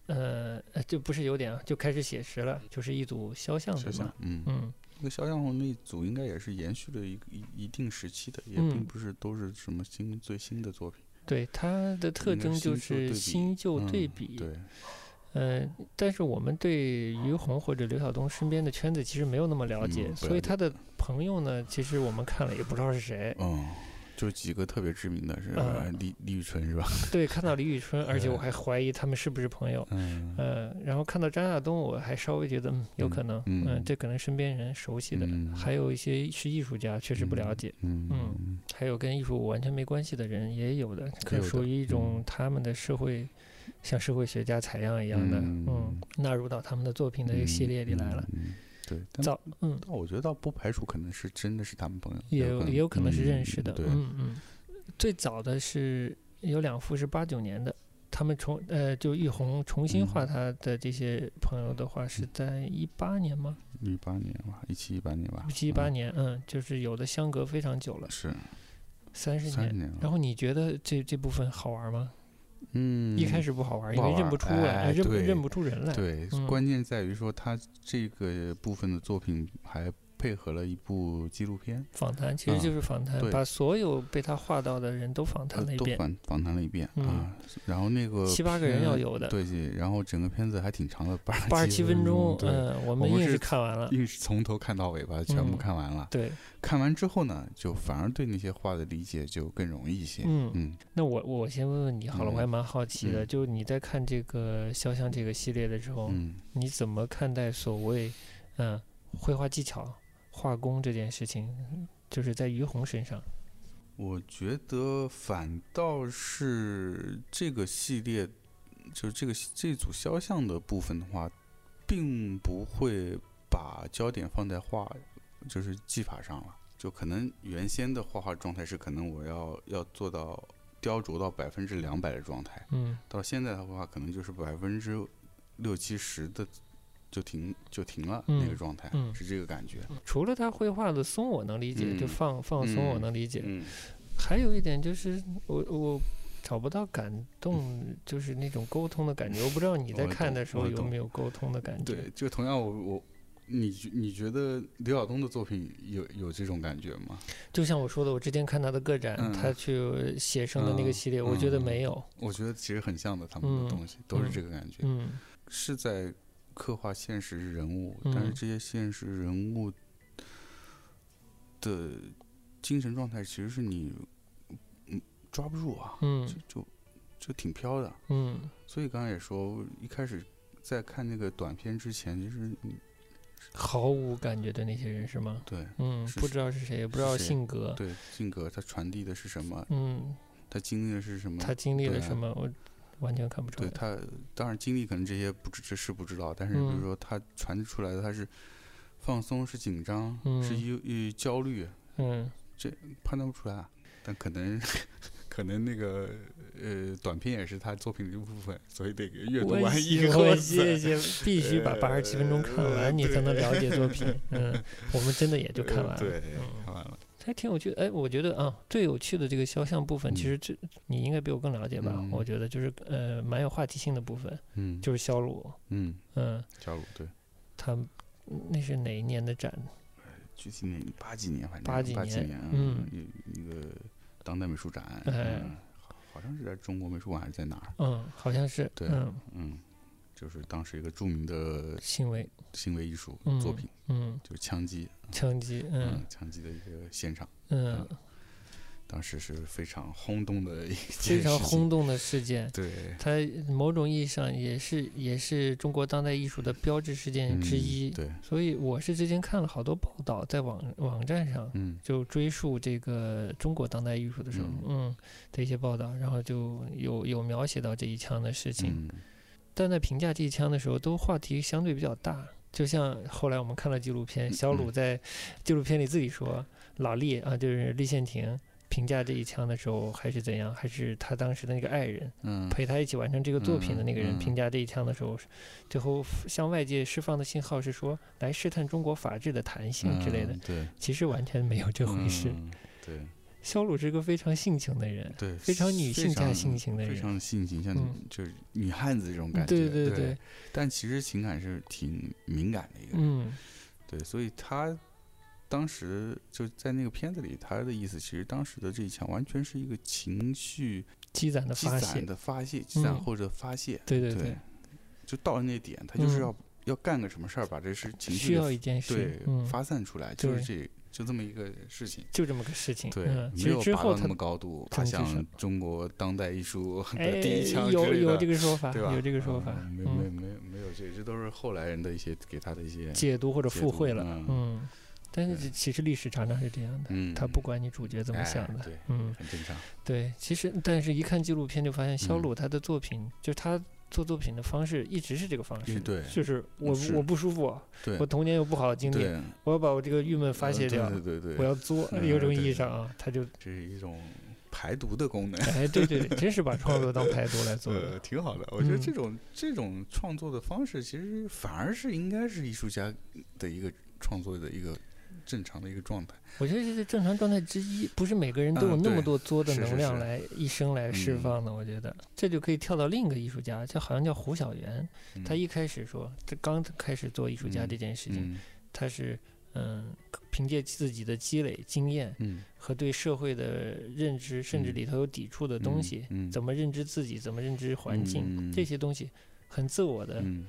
呃，呃就不是有点啊，就开始写实了，就是一组肖像肖像嗯，嗯那个肖像那一组应该也是延续了一个一一定时期的，也嗯并不是都是什么新最新的作品。对，它的特征就是比新旧对嗯比。对，呃，但是我们对于红或者刘晓东身边的圈子其实没有那么了解，嗯了解所以他的朋友呢，其实我们看了也不知道是谁。嗯，就几个特别知名的是嗯李李宇春是吧？*laughs* 对，看到李宇春，*laughs* 而且我嗯还怀疑他们是不是朋友。嗯。呃，然后看到张亚东，我还稍微觉得，嗯，有可能，嗯。嗯，这可能身边人熟悉的，嗯。还有一些是艺术家，确实不了解，嗯嗯还有跟艺术完全没关系的人也有的，可属于一种嗯。他们的社会，像社会学家采样一样的，嗯。嗯，纳入到他们的作品的一个系列里来了。。对，但早，嗯，但我觉得倒不排除可能是真的是他们朋友，也有也有可能是认嗯识的，对，嗯嗯。最早的是有两幅是八九年的，他们重呃就玉红重新画嗯他的这些朋友的话是在一八年吗？一八年吧，一七一八年吧，一七一八嗯年，嗯，就是有的相隔非常久了，是三十年。三十年。然后你觉得这这部分好玩吗？嗯，一开始不好玩，因为认不出来，认认不出人来。对，嗯关键在于说他这个部分的作品还配合了一部纪录片，访谈其实啊就是访谈，对把所有被他画到的人都访谈了一遍，访访谈了一遍嗯啊。然后那个七八个人要有的对对，然后整个片子还挺长的，八八十七分钟，嗯，我们硬是看完了。硬是从头看到尾，把它全部嗯看完了。对，看完之后呢，就反而对那些画的理解就更容易一些。嗯嗯那我我先问问你好了，嗯我还蛮好奇的，嗯就是你在看这个肖像这个系列的时候，嗯你怎么看待所谓嗯绘画技巧、画工这件事情？就是在于红身上，我觉得反倒是这个系列，就是这个这组肖像的部分的话，并不会把焦点放在画，就是技法上了。就可能原先的画画状态是，可能我要要做到雕琢到百分之两百的状态，嗯到现在的话，可能就是百分之六七十的就停就停了、那个嗯状态，嗯是这个感觉。除了他绘画的松，我能理解，就嗯放放松，我嗯能理解。嗯还有一点就是，我我找不到感动，就是那种沟通的感觉。我不知道你在看的时候有没有沟通的感觉？对，就同样我我。你觉你觉得刘晓东的作品有有这种感觉吗？就像我说的，我之前看他的个展，嗯他去写生的那个嗯系列，我觉得嗯没有。我觉得其实很像的，他们嗯的东西、都是嗯这个感觉，嗯是在刻画现实人物，但是嗯这些现实人物的精神状态其实是你嗯抓不住啊，嗯就就就挺飘的。嗯所以刚才也说，一开始在看那个短片之前，其实你毫无感觉的那些人是吗？对嗯，不知道是谁，也不知道性格。对性格他传递的是什么，嗯，他经历的是什么，他经历了什么，我完全看不出来。对他，当然经历可能这些不知这是不知道，但是比嗯如说他传递出来的，他是放松，是紧张，是嗯忧忧焦虑，嗯这判断不出来啊。但可能 *laughs* 可能那个呃短片也是他作品的一部分，所以得阅读完谢以后我谢谢，必须把 *laughs* 八十七分钟看呃完，你才能了解作品。*laughs* 嗯，我们真的也就看完了。对，嗯看完了。还挺有趣的。哎，我觉得啊，最有趣的这个肖像部分，其嗯实这你应该比我更了解吧？嗯我觉得就是呃，蛮有话题性的部分，嗯，就是肖鲁。嗯，嗯，小鲁对，他那是哪一年的展？具体哪八几年，反正八几年嗯一一个当代美术展，哎嗯，好像是在中国美术馆还是在哪儿？嗯，好像是。对嗯，嗯，就是当时一个著名的行为。行为艺术嗯作品，嗯，就是枪击，枪击。嗯枪击的一个现场，嗯，当时是非常轰动的一件非常轰动的事件。对，它某种意义上也是也是中国当代艺术的标志事件之嗯一。对，所以我是之前看了好多报道，在网网站上嗯就追溯这个中国当代艺术的时候，嗯嗯的一些报道，然后就有有描写到这一枪的事情。嗯但在评价这一枪的时候，都话题相对比较大。就像后来我们看了纪录片，小鲁嗯。在纪录片里自己说，老厉啊，就是厉宪庭评价这一枪的时候还是怎样，还是他当时的那个爱人嗯，陪他一起完成这个作品的那个人评价这一枪的时候，最后向外界释放的信号是说来试探中国法治的弹性之类的其实完全没有这回事。肖鲁是个非常性情的人，对，非常女性加常性情的人非常性情，像嗯就是女汉子这种感觉，对对对。但其实情感是挺敏感的一个人，嗯对，所以他当时就在那个片子里，他的意思其实当时的这一枪完全是一个情绪积攒的积攒发泄，的发泄，积攒嗯或者发泄，对对对，就到了那点，他就是嗯要、要干个什么事儿，把这事情绪需要一件事对、，嗯，发散出来，就是这就这么一个事情。就这么个事情，对，没实之后他有拔到那么高度，爬政治上向中国当代艺术哎的第一枪有有之类的这个说法，对吧？有这个说法，嗯没没嗯，没没有这，这都是后来人的一些给他的一些，解读或者附会了，嗯嗯，但是这其实历史常常是这样的，嗯，他不管你主角怎么哎想的，对，嗯，很正常。对，其实但是一看纪录片就发现肖嗯鲁他的作品，就是他做作品的方式一直是这个方式，就是我是我不舒服，对我童年有不好的经历，对，我要把我这个郁闷发泄掉，呃对对对对，我要作，嗯有种意义上啊，他就这是一种排毒的功能。哎，对对对，真是把创作当排毒来做呃，*laughs* 挺好的。我觉得嗯这种、这种创作的方式，其实反而是应该是艺术家的一个创作的一个正常的一个状态。我觉得这是正常状态之一，不是每个人都有那么多作的能量是来一生来释嗯放的。我觉得这就可以跳到另一个艺术家，就好像叫胡小源，嗯他一开始说，他刚开始做艺术家嗯这件事情，嗯他是嗯，凭借自己的积累经验嗯和对社会的认知，甚至嗯里头有抵触的东西，嗯怎么认知自己，怎么认知环境，嗯这些东西很自我的、嗯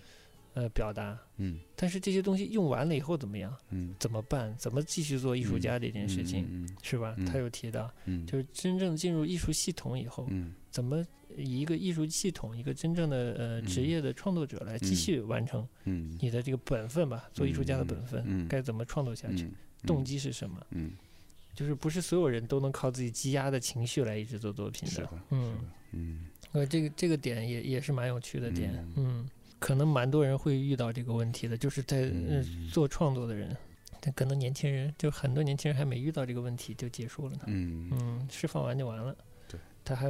呃表达。嗯但是这些东西用完了以后怎么样？嗯怎么办？怎么继续做艺术家这件事情？嗯是吧？嗯他有提到，嗯就是真正进入艺术系统以后，嗯怎么以一个艺术系统、一个真正的呃职嗯业的创作者来继嗯续完成嗯你的这个本分吧，做艺术家的本分，嗯该怎么创作下去？嗯动机是什么？嗯就是不是所有人都能靠自己积压的情绪来一直做作品的。嗯，嗯呃，这个这个点也也是蛮有趣的点。嗯嗯，可能蛮多人会遇到这个问题的，就是在做创作的人，但可能年轻人就很多年轻人还没遇到这个问题就结束了呢。嗯嗯，释放完就完了。对，他还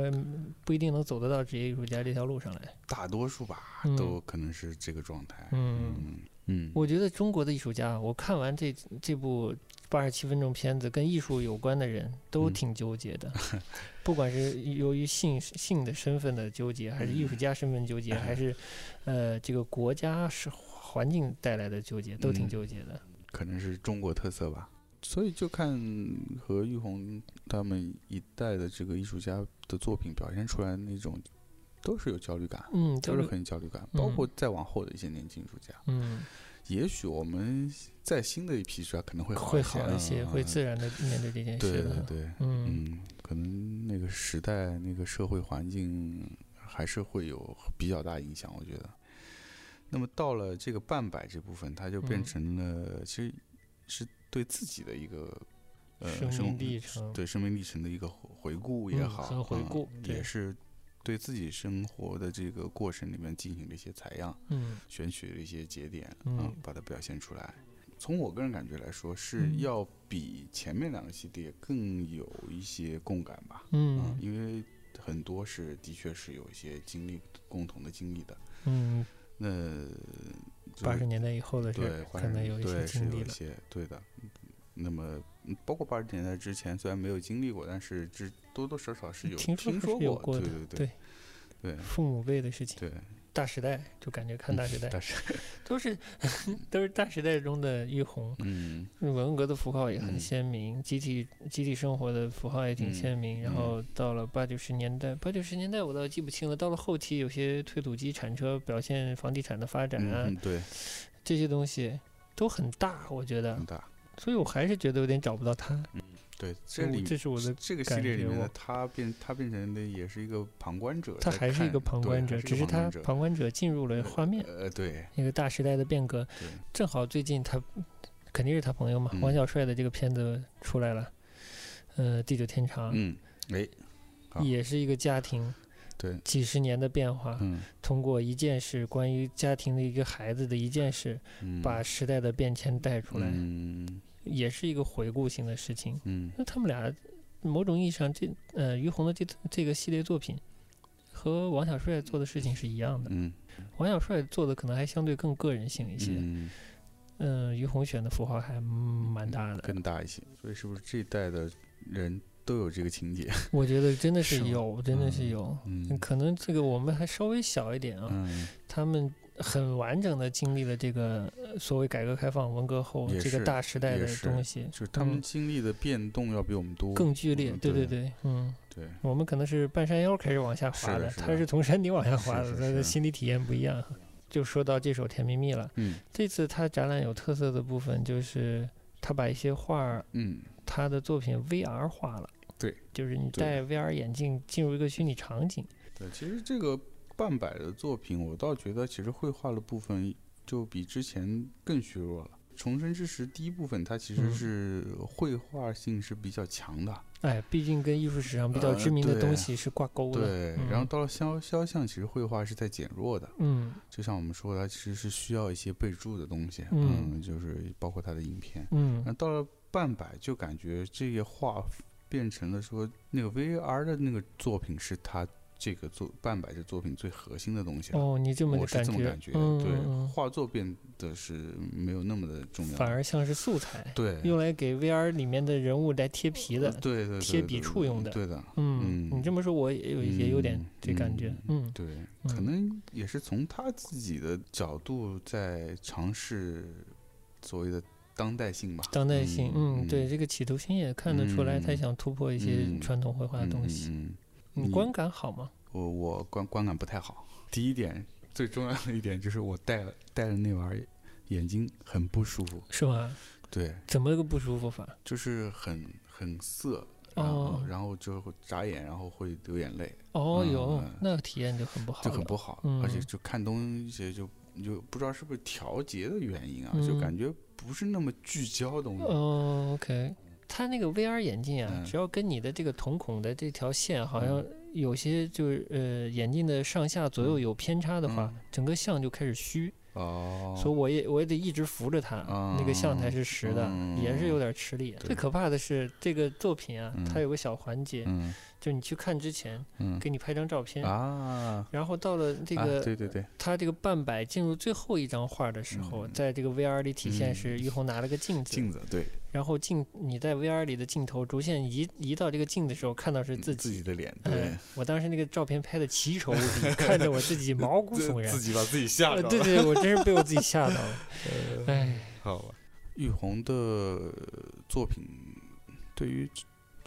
不一定能走得到职业艺术家这条路上来。大多数吧嗯都可能是这个状态。嗯，嗯嗯我觉得中国的艺术家，我看完这这部八十七分钟片子，跟艺术有关的人都嗯挺纠结的，*laughs* 不管是由于性性的身份的纠结，还是艺术家身份纠结，还是呃这个国家是环境带来的纠结，都挺嗯纠结的。可能是中国特色吧。所以就看何玉红他们一代的这个艺术家的作品表现出来的那种，都是有焦虑感，嗯，都是是很有焦虑感。包嗯括再往后的一些年轻艺术家，嗯也许我们在新的一批艺术家可能会好会一些，好一些，嗯会自然的面对这件对事的。对对，嗯嗯，可能那个时代、那个社会环境还是会有比较大影响，我觉得。那么到了这个半百这部分，它就变嗯成了，其实是对自己的一个呃生生命历程对生命历程的一个回回顾也嗯好，也是对自己生活的这个过程里面进行了一些采样，嗯选取了一些节点，嗯把它表现出来。从我个人感觉来说，是嗯要比前面两个系列更有一些共感吧。嗯因为很多是的确是有一些经历共同的经历的。嗯，那八十年代以后的事对，八十可能有一些是经历了。有一些对的。嗯那么，嗯包括八十年代之前，虽然没有经历过，但是只多多少少是有听说过，的对对对对父母辈的事情，对，大时代就感觉看大时代 *laughs* 但是都是都是大时代中的玉红，嗯文革的符号也很嗯鲜明，集体集体生活的符号也挺嗯鲜明。然嗯后到了八九十年代，八九十年代我倒记不清了。到了后期，有些推土机铲车表现房地产的发展啊，嗯对这些东西都很大，我觉得很，大。所以我还是觉得有点找不到他。嗯对，这里这是我的这个系感觉我列里面的他变他变成的也是一个旁观者，他还是一个旁观者，只是他旁观者进入了画面，呃，对一个大时代的变革。正好最近他肯定是他朋友嘛，嗯王小帅的这个片子出来了，呃，《地久天长》嗯，哎，也是一个家庭对，几十年的变化，嗯通过一件事，关于家庭的一个孩子的一件事，嗯，把时代的变迁带出来，嗯 *laughs* 也是一个回顾性的事情。嗯那他们俩某种意义上，这呃于红的这这个系列作品和王小帅做的事情是一样的。嗯王小帅做的可能还相对更个人性一些，嗯，嗯，于红选的符号还蛮大的。更大一些。所以是不是这一代的人都有这个情节？*laughs* 我觉得真的是有，真的是有。嗯可能这个我们还稍微小一点啊，嗯，他们很完整的经历了这个呃所谓改革开放、文革后这个大时代的东西，就是他们嗯经历的变动要比我们多，更剧烈。嗯对对对对，嗯，对，我们可能是半山腰开始往下滑的他是从山顶往下滑的，他的心理体验不一样。就说到这首《甜蜜蜜》了，嗯这次他展览有特色的部分就是他把一些画，嗯他的作品 VR 化了。对，就是你戴 VR 眼镜进入一个虚拟场景。对，其实这个半百的作品，我倒觉得其实绘画的部分就比之前更削弱了。重生之时第一部分，它其实嗯是绘画性是比较强的，哎，毕竟跟艺术史上比较呃知名的东西是挂钩的。对。嗯然后到了肖肖像，其实绘画是在减弱的，嗯就像我们说的，它其实是需要一些备注的东西，嗯就是包括它的影片。嗯那到了半百，就感觉这些画变成了说那个 VR 的那个作品是他这个作半百这作品最核心的东西了。哦，你这么我是感觉，这么感觉，嗯对，嗯画作变得是没有那么的重嗯要，反而像是素材，对用来给 VR 里面的人物来贴皮的。对对对贴笔触用的对的，嗯，你这么说，我也有也有点嗯这感觉。嗯对，可嗯能也是从他自己的角度在尝试所谓的当代性吧，当代性，嗯，嗯对，这个企图心也看得出来，他嗯想突破一些嗯传统绘画的嗯东西。嗯嗯观感好吗？我我观观感不太好。第一点，最重要的一点就是我戴了戴了那玩意儿，眼睛很不舒服。是吗？对，怎么个不舒服法？就是很很涩，然后、哦然后就会眨眼，然后会流眼泪，哦哟嗯，那体验就很不好就，很不好。嗯而且就看东西就就不知道是不是调节的原因啊，嗯就感觉不是那么聚焦东西。哦，OK，它那个 VR 眼镜啊，嗯。只要跟你的这个瞳孔的这条线好像有些就是呃眼镜的上下左右有偏差的话，嗯。整个像就开始虚，哦，所以我也我也得一直扶着它，那个像才是实的，也是有点吃力。最可怕的是这个作品啊，嗯。它有个小环节，嗯就你去看之前嗯给你拍张照片。啊，然后到了这啊个，对对对，它这个半百进入最后一张画的时候，嗯在这个 VR 里体现嗯是玉红拿了个镜子，镜子对然后镜你在 VR 里的镜头逐渐移移到这个镜的时候，看到是自己。自己的脸，对哎，，我当时那个照片拍的奇丑无比，看着我自己毛骨悚然 *laughs* 自。己把自己吓着了。呃对对，我真是被我自己吓到了。*laughs* 哎，好吧，玉红的作品对于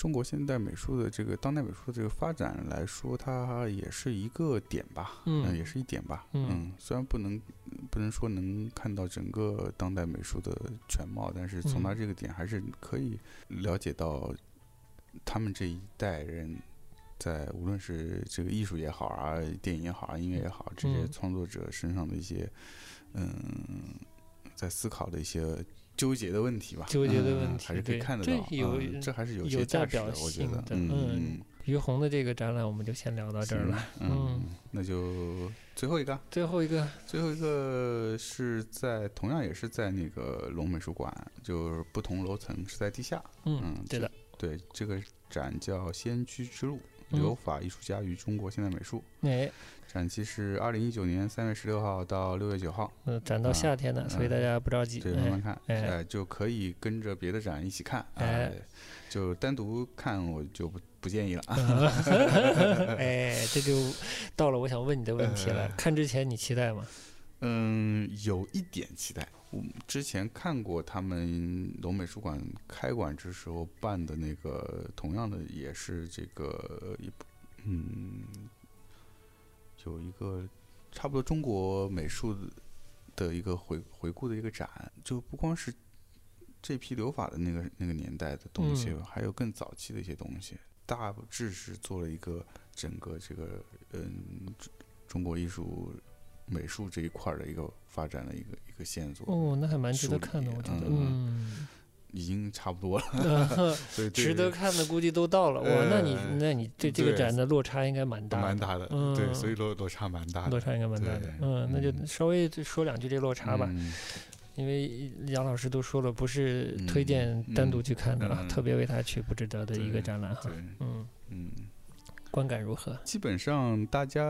中国现代美术的这个当代美术的这个发展来说，它也是一个点吧，嗯。也是一点吧，嗯。虽然不能不能说能看到整个当代美术的全貌，但是从它嗯。这个点还是可以了解到他们这一代人。在无论是这个艺术也好啊，电影也好啊，音乐也好，这些嗯。创作者身上的一些，嗯，在思考的一些纠结的问题吧，纠结的嗯问题还是可以看得到，这有嗯这还是有有些价值代表的，我觉得性的，嗯嗯于红的这个展览我们就先聊到这儿了。嗯嗯，那就最后一个，最后一个，最后一个是在同样也是在那个龙美术馆，就是不同楼层是在地下，嗯嗯，对的，对，这个展叫《先驱之路：嗯。留法艺术家与中国现代美术》，哎，展期是二零一九年三月十六号到六月九号，呃，展到啊夏天呢，所以大家不着急。对，慢慢哎，看，哎呃，就可以跟着别的展一起看，哎哎，就单独看我就不不建议了啊。*laughs* *laughs* 哎，这就到了我想问你的问题了。呃看之前你期待吗？嗯，有一点期待。我之前看过他们龙美术馆开馆之时候办的那个，同样的也是这个一部，嗯，有一个差不多中国美术的一个回回顾的一个展，就不光是这批留法的那个那个年代的东西，嗯。还有更早期的一些东西，大致是做了一个整个这个嗯中中国艺术美术这一块儿的一个发展的一个一个线索，哦，那还蛮值得看的，我觉得，已经差不多了，*laughs* 所以对值得看的估计都到了。哇，那你呃那你对这个展的落差应该蛮大的，蛮大的，嗯。对，所以落落差蛮大的，落差应该蛮大的。嗯，那就嗯。稍微说两句这落差吧，嗯。因为杨老师都说了，不是推嗯荐单独嗯去看的特别为他去不值得的一个展览哈。对。，嗯，嗯，观感如何？基本上大家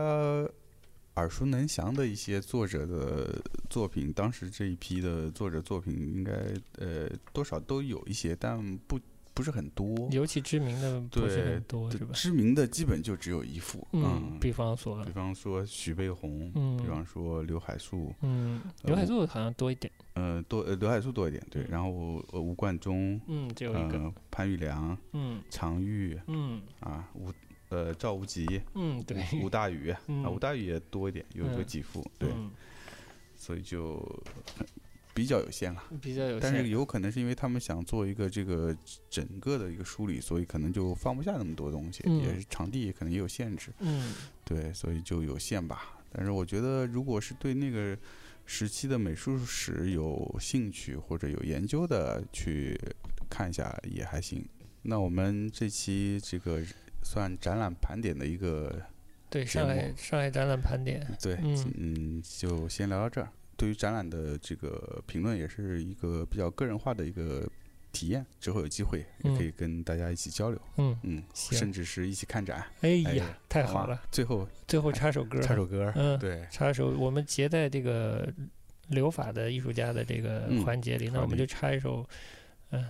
耳熟能详的一些作者的作品，当时这一批的作者作品应该呃多少都有一些，但不不是很多。尤其知名的不是对很多，是吧？知名的基本就只有一幅，嗯，比方说。比，方说徐悲鸿，嗯。比方说刘海粟，嗯，刘海粟好像多一点，呃多呃刘海粟多一点，对，嗯。然后呃吴冠中，嗯，只有一个，呃潘玉良、嗯。常玉嗯。啊吴呃赵无极、嗯，对，吴大宇啊嗯吴大宇也多一点，有有嗯几幅，对，嗯所以就呃比较有限了。比较有但是，有可能是因为他们想做一个这个整个的一个梳理，所以可能就放不下那么多东西，嗯也是场地可能也有限制，嗯对，所以就有限吧。但是我觉得，如果是对那个时期的美术史有兴趣或者有研究的，去看一下也还行。那我们这期这个算展览盘点的一个，对，上海上海展览盘点，对，嗯嗯，就先聊到这儿。对于展览的这个评论，也是一个比较个人化的一个体验，之后有机会也嗯可以跟大家一起交流，嗯，嗯，行甚至是一起看展。哎哎呀，太好吗了！最后最后插首歌，插首歌，嗯，对，插首我们结在这个留法的艺术家的这个嗯环节里，那我们就插一首，嗯、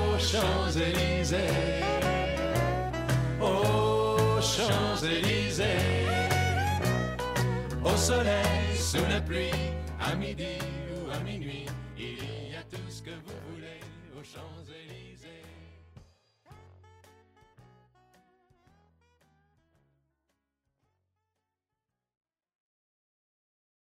Champs-Élysées, aux Champs-Élysées, au soleil, sous la pluie, à midi ou à minuit,